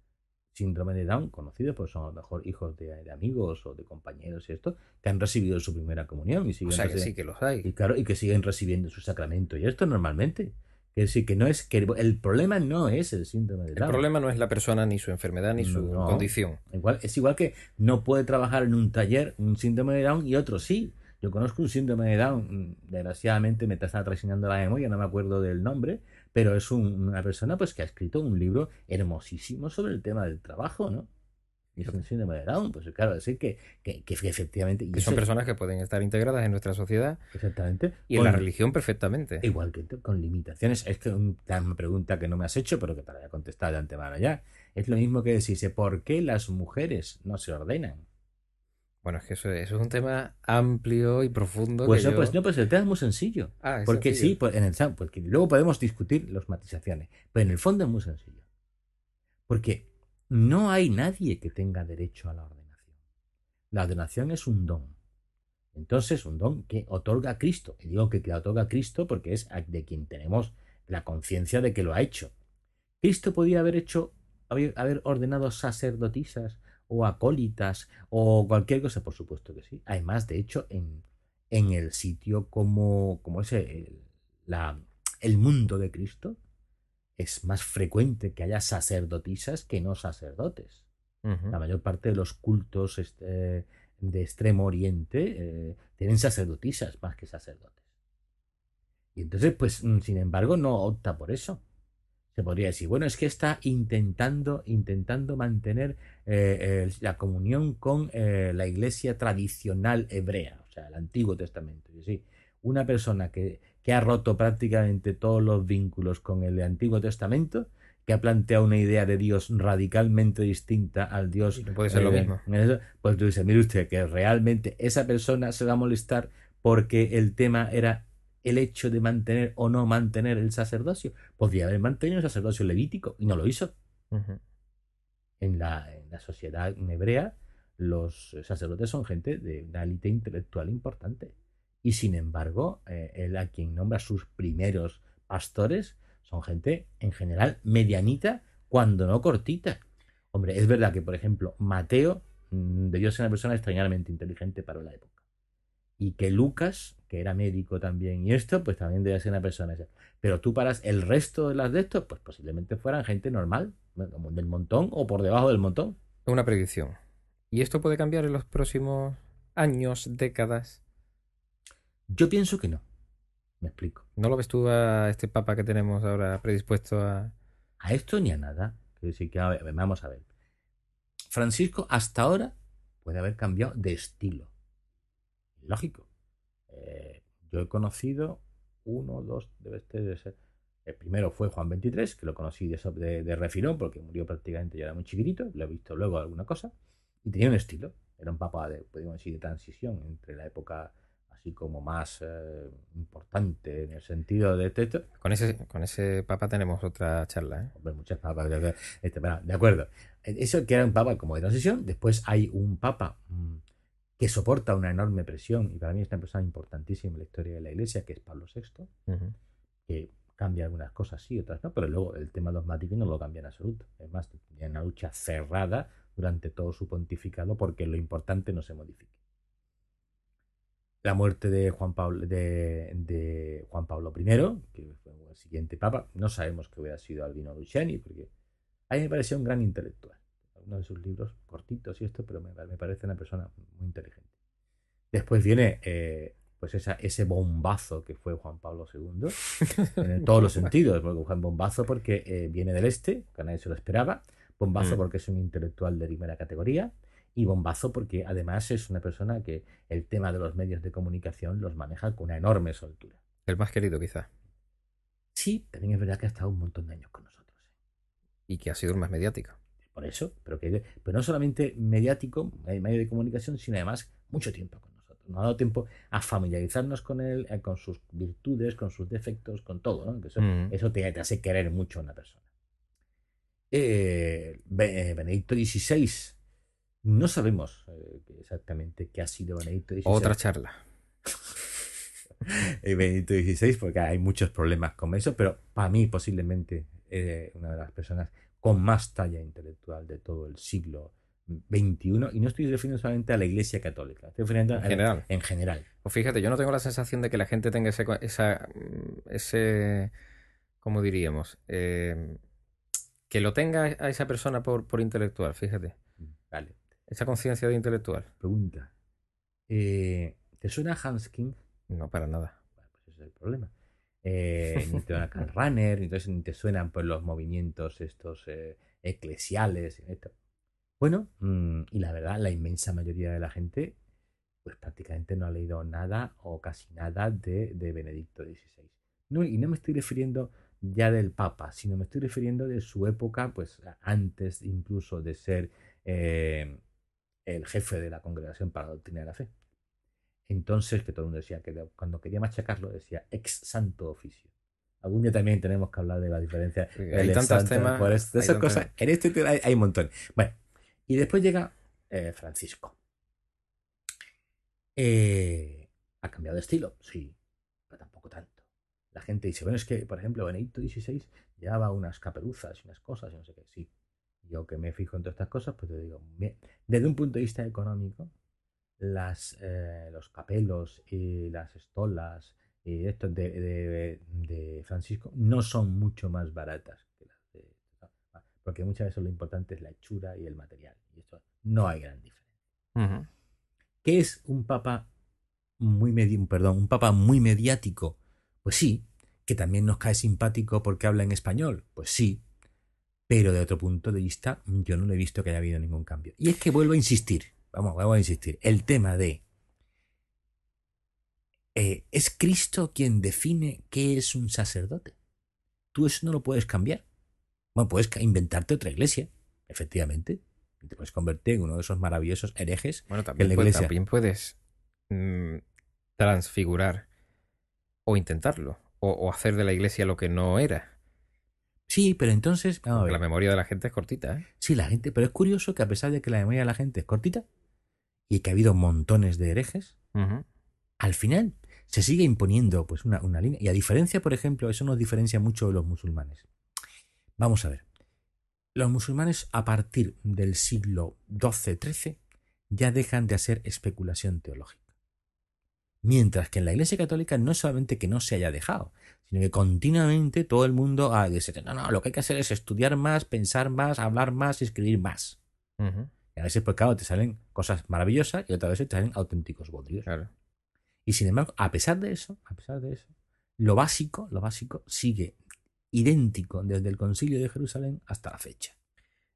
síndrome de Down conocidos, pues son a lo mejor hijos de, de amigos o de compañeros y esto, que han recibido su primera comunión y O siguen sea, que sí que los hay. y claro, y que siguen recibiendo su sacramento. Y esto normalmente. Que sí, que no es que el problema no es el síndrome de El Down. problema no es la persona, ni su enfermedad, ni su No. condición. Igual, es igual que no puede trabajar en un taller un síndrome de Down y otro sí. Yo conozco un síndrome de Down, mm, desgraciadamente me está traicionando la memoria, no me acuerdo del nombre, pero es un- una persona pues que ha escrito un libro hermosísimo sobre el tema del trabajo, ¿no? Y es un síndrome de Down, pues claro, decir que, que, que efectivamente... y Que son eso- personas que pueden estar integradas en nuestra sociedad Exactamente. y en la con- religión perfectamente. Igual que con limitaciones. Es que un- una pregunta que no me has hecho, pero que te la voy a contestar de antemano ya. Es lo mismo que decirse, ¿por qué las mujeres no se ordenan? Bueno, es que eso, eso es un tema amplio y profundo. Pues que no, yo- pues no, pues el tema es muy sencillo. Ah, es Porque sencillo. sí, pues en el porque luego podemos discutir las matizaciones, pero en el fondo es muy sencillo. Porque no hay nadie que tenga derecho a la ordenación. La ordenación es un don. Entonces, un don que otorga Cristo. Y digo que la otorga Cristo porque es de quien tenemos la conciencia de que lo ha hecho. Cristo podía haber hecho, haber, ordenado sacerdotisas o acólitas o cualquier cosa, por supuesto que sí. Además, de hecho, en, en el sitio como, como la, el mundo de Cristo, es más frecuente que haya sacerdotisas que no sacerdotes. La mayor parte de los cultos este, de Extremo Oriente eh, tienen sacerdotisas más que sacerdotes. Y entonces, pues, mm, sin embargo, no opta por eso. Se podría decir, bueno, es que está intentando, intentando mantener eh, la comunión con eh, la iglesia tradicional hebrea, o sea, el Antiguo Testamento. Y sí, una persona que, que ha roto prácticamente todos los vínculos con el Antiguo Testamento, que ha planteado una idea de Dios radicalmente distinta al Dios. puede ser lo eh, mismo. Pues tú dices, mire usted, que realmente esa persona se va a molestar porque el tema era el hecho de mantener o no mantener el sacerdocio. Podría haber mantenido el sacerdocio levítico y no lo hizo. en, la, en, la, sociedad hebrea, los sacerdotes son gente de una élite intelectual importante. Y sin embargo, eh, él a quien nombra sus primeros pastores son gente en general medianita, cuando no cortita. Hombre, es verdad que, por ejemplo, Mateo mm, debió ser una persona extrañamente inteligente para la época. Y que Lucas, que era médico también, y esto, pues también debía ser una persona. Pero tú paras el resto de las de estos, pues posiblemente fueran gente normal, del montón o por debajo del montón. Una predicción. ¿Y esto puede cambiar en los próximos años, décadas? Yo pienso que no. Me explico. ¿No lo ves tú a este papa que tenemos ahora predispuesto a... A esto ni a nada. decir que, vamos a ver. Francisco hasta ahora puede haber cambiado de estilo. Lógico. Eh, yo he conocido uno, dos, debe ser. El primero fue Juan 23, que lo conocí de, de, refirón porque murió prácticamente, ya era muy chiquitito, lo he visto luego alguna cosa, y tenía un estilo. Era un papa, de, podríamos decir, de transición entre la época así como más eh, importante en el sentido de texto. Con ese, con ese papa tenemos otra charla. ¿eh? Hombre, muchas papas. De, este, de acuerdo. Eso que era un papa como de transición. Después hay un papa mm, que soporta una enorme presión y para mí es una persona importantísima en la historia de la iglesia, que es Pablo VI, que cambia algunas cosas sí, otras no, pero luego el tema dogmático no lo cambia en absoluto. Es más, tiene una lucha cerrada durante todo su pontificado porque lo importante no se modifique la muerte de Juan Pablo, de, Juan Pablo I, que fue el siguiente papa. No sabemos que hubiera sido Albino Luciani, porque a mí me pareció un gran intelectual. Uno de sus libros cortitos y esto, pero me, parece una persona muy inteligente. Después viene eh, pues esa, ese bombazo que fue Juan Pablo II, en todos los sentidos. Porque Juan Bombazo porque eh, viene del este, que nadie se lo esperaba. Bombazo mm. porque es un intelectual de primera categoría y bombazo porque además es una persona que el tema de los medios de comunicación los maneja con una enorme soltura. El más querido quizá. Sí, también es verdad que ha estado un montón de años con nosotros. ¿eh? Y que ha sido el más mediático. Por eso, pero que pero no solamente mediático, medio de comunicación, sino además mucho tiempo con nosotros. Nos ha dado tiempo a familiarizarnos con él, eh, con sus virtudes, con sus defectos, con todo. ¿no? Eso, mm. eso te, hace querer mucho a una persona. Eh, Benedicto XVI no sabemos eh, exactamente qué ha sido Benedicto XVI. Otra charla. Benedicto XVI, porque hay muchos problemas con eso, pero para mí posiblemente eh, una de las personas con más talla intelectual de todo el siglo XXI, y no estoy refiriendo solamente a la Iglesia Católica, estoy refiriendo en general. En general. Pues fíjate, yo no tengo la sensación de que la gente tenga ese, esa, mm, ese ¿cómo diríamos? Eh, que lo tenga a esa persona por, por intelectual, fíjate. Vale. Esa conciencia de intelectual. Pregunta. Eh, ¿Te suena Hans King? No, para nada. Bueno, pues ese es el problema. Eh, ni te suena Karl Runner, entonces ni te suenan pues, los movimientos estos eh, eclesiales. Bueno, mm, y la verdad, la inmensa mayoría de la gente, pues prácticamente no ha leído nada o casi nada de, Benedicto XVI. No, y no me estoy refiriendo ya del Papa, sino me estoy refiriendo de su época, pues antes incluso de ser el jefe de la Congregación para la Doctrina de la Fe. Entonces, que todo el mundo decía que cuando quería machacarlo, decía ex santo oficio. Algún día también tenemos que hablar de la diferencia. Hay tantos temas. de esas cosas. En este tema hay, un montón. Bueno, y después llega eh, Francisco. Eh, ha cambiado de estilo, sí, pero tampoco tanto. La gente dice, bueno, es que, por ejemplo, Benedicto XVI llevaba unas caperuzas y unas cosas y no sé qué. Sí, yo que me fijo en todas estas cosas, pues te digo, desde un punto de vista económico, las, eh, los capelos y las estolas y estos de, de, de Francisco no son mucho más baratas que las de porque muchas veces lo importante es la hechura y el material y esto no hay gran diferencia. ¿Qué es un papa muy medi perdón, un papa muy mediático? Pues sí, que también nos cae simpático porque habla en español, pues sí, pero de otro punto de vista yo no le he visto que haya habido ningún cambio. Y es que vuelvo a insistir, vamos, vamos a insistir, el tema de eh, es Cristo quien define qué es un sacerdote. Tú eso no lo puedes cambiar. Bueno, puedes inventarte otra iglesia, efectivamente. Te puedes convertir en uno de esos maravillosos herejes. Bueno, también, puedes, también puedes mm, transfigurar o intentarlo, o, hacer de la iglesia lo que no era. Sí, pero entonces. La memoria de la gente es cortita, ¿eh? Sí, la gente. Pero es curioso que a pesar de que la memoria de la gente es cortita y que ha habido montones de herejes, al final se sigue imponiendo pues una, una, línea. Y a diferencia, por ejemplo, eso nos diferencia mucho de los musulmanes. Vamos a ver. Los musulmanes a partir del siglo XII-XIII ya dejan de hacer especulación teológica. Mientras que en la Iglesia Católica no solamente que no se haya dejado, sino que continuamente todo el mundo ha dice, no, no, lo que hay que hacer es estudiar más, pensar más, hablar más y escribir más. Y a veces, pues claro, te salen cosas maravillosas y otras veces te salen auténticos bodrios. Y sin embargo, a pesar de eso, a pesar de eso, lo básico, lo básico sigue idéntico desde el Concilio de Jerusalén hasta la fecha.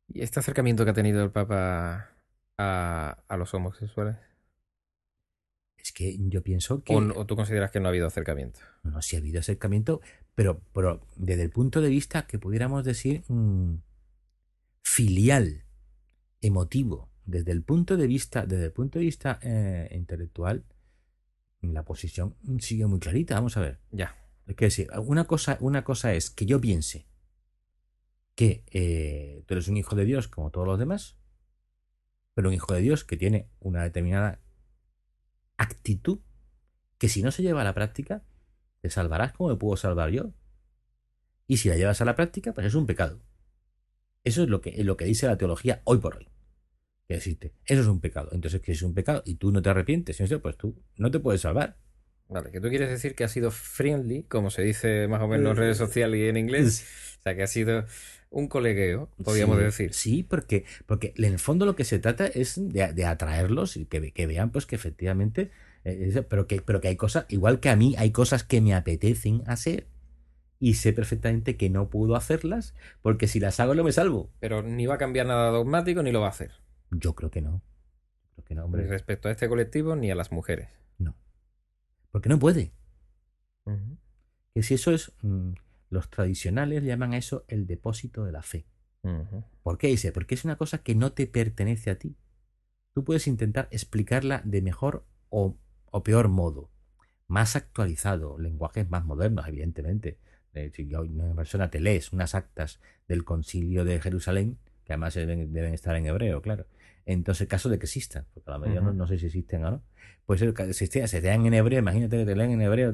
¿Y este acercamiento que ha tenido el Papa a, a los homosexuales? Es que yo pienso que... ¿O, tú consideras que no ha habido acercamiento? No, sí ha habido acercamiento, pero, pero desde el punto de vista que pudiéramos decir mm, filial, emotivo, desde el punto de vista, desde el punto de vista eh, intelectual, la posición sigue muy clarita. Vamos a ver. Ya. Es que decir, una cosa, una cosa es que yo piense que eh, tú eres un hijo de Dios como todos los demás, pero un hijo de Dios que tiene una determinada actitud que si no se lleva a la práctica, te salvarás como me puedo salvar yo. Y si la llevas a la práctica, pues es un pecado. Eso es lo que, es lo que dice la teología hoy por hoy. Que existe. Eso es un pecado. Entonces, que es un pecado y tú no te arrepientes, pues tú no te puedes salvar. Vale, que tú quieres decir que ha sido friendly, como se dice más o menos en redes sociales y en inglés. O sea, que ha sido un colegueo, podríamos decir. Sí, porque, porque en el fondo lo que se trata es de, atraerlos y que, que, vean pues que efectivamente, eh, pero, que, pero que hay cosas, igual que a mí, hay cosas que me apetecen hacer y sé perfectamente que no puedo hacerlas porque si las hago no me salvo. Pero ni va a cambiar nada dogmático ni lo va a hacer. Yo creo que no. Creo que no, hombre. Ni respecto a este colectivo ni a las mujeres. No. Porque no puede. Que si eso es. Mm, los tradicionales llaman a eso el depósito de la fe. ¿Por qué dice? Porque es una cosa que no te pertenece a ti. Tú puedes intentar explicarla de mejor o, peor modo. Más actualizado, lenguajes más modernos, evidentemente. Si una persona te lees unas actas del concilio de Jerusalén, que además deben, estar en hebreo, claro. Entonces, caso de que existan, porque a la mayoría no, sé si existen o no, pues si se te en hebreo, imagínate que te leen en hebreo,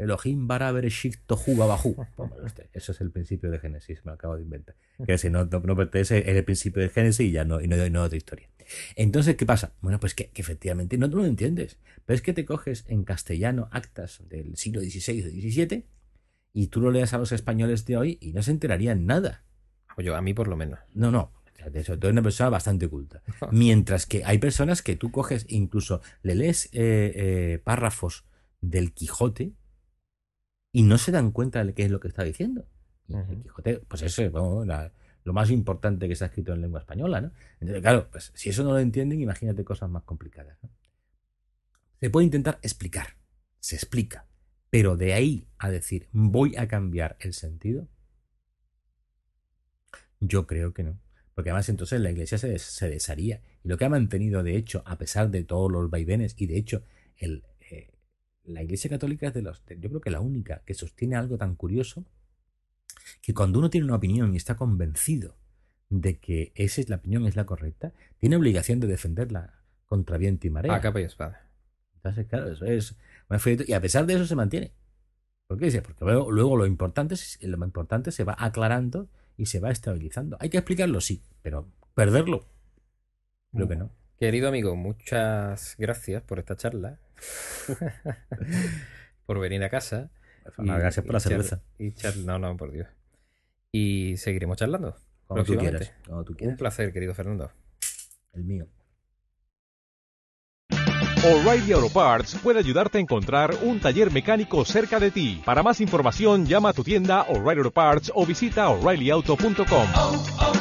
Elohim bara tohu babahu. Este, eso es el principio de Génesis, me lo acabo de inventar. Que si no, no, pertenece, es el principio de Génesis y ya no, y no, no otra historia. Entonces, ¿qué pasa? Bueno, pues que, efectivamente no tú lo entiendes. Pero es que te coges en castellano actas del siglo XVI o XVII y tú lo leas a los españoles de hoy y no se enterarían nada. O yo, a mí por lo menos. No, no, de eso, tú eres una persona bastante culta. Mientras que hay personas que tú coges, incluso le lees eh, eh, párrafos del Quijote y no se dan cuenta de qué es lo que está diciendo. el Quijote, pues eso es lo más importante que se ha escrito en lengua española, ¿no? Entonces, claro, pues si eso no lo entienden, imagínate cosas más complicadas. Se puede intentar explicar, se explica, pero de ahí a decir voy a cambiar el sentido, yo creo que no. Porque además entonces la iglesia se, se desharía. Y lo que ha mantenido, de hecho, a pesar de todos los vaivenes, y de hecho, el, la iglesia católica es de los, yo creo que la única que sostiene algo tan curioso, que cuando uno tiene una opinión y está convencido de que esa es la opinión es la correcta, tiene obligación de defenderla contra viento y marea. A capa y espada. Entonces, claro, eso es. Y a pesar de eso se mantiene. ¿Por qué dice? Porque luego, luego lo, importante, lo importante se va aclarando y se va estabilizando. Hay que explicarlo, sí, pero perderlo, creo que no. Querido amigo, muchas gracias por esta charla. por venir a casa. gracias por la cerveza. Y no, no, por Dios. Y seguiremos charlando. Como tú quieras. Un placer, querido Fernando. El mío. O'Reilly Auto Parts puede ayudarte a encontrar un taller mecánico cerca de ti. Para más información, llama a tu tienda O'Reilly Auto Parts o visita oreillyauto.com.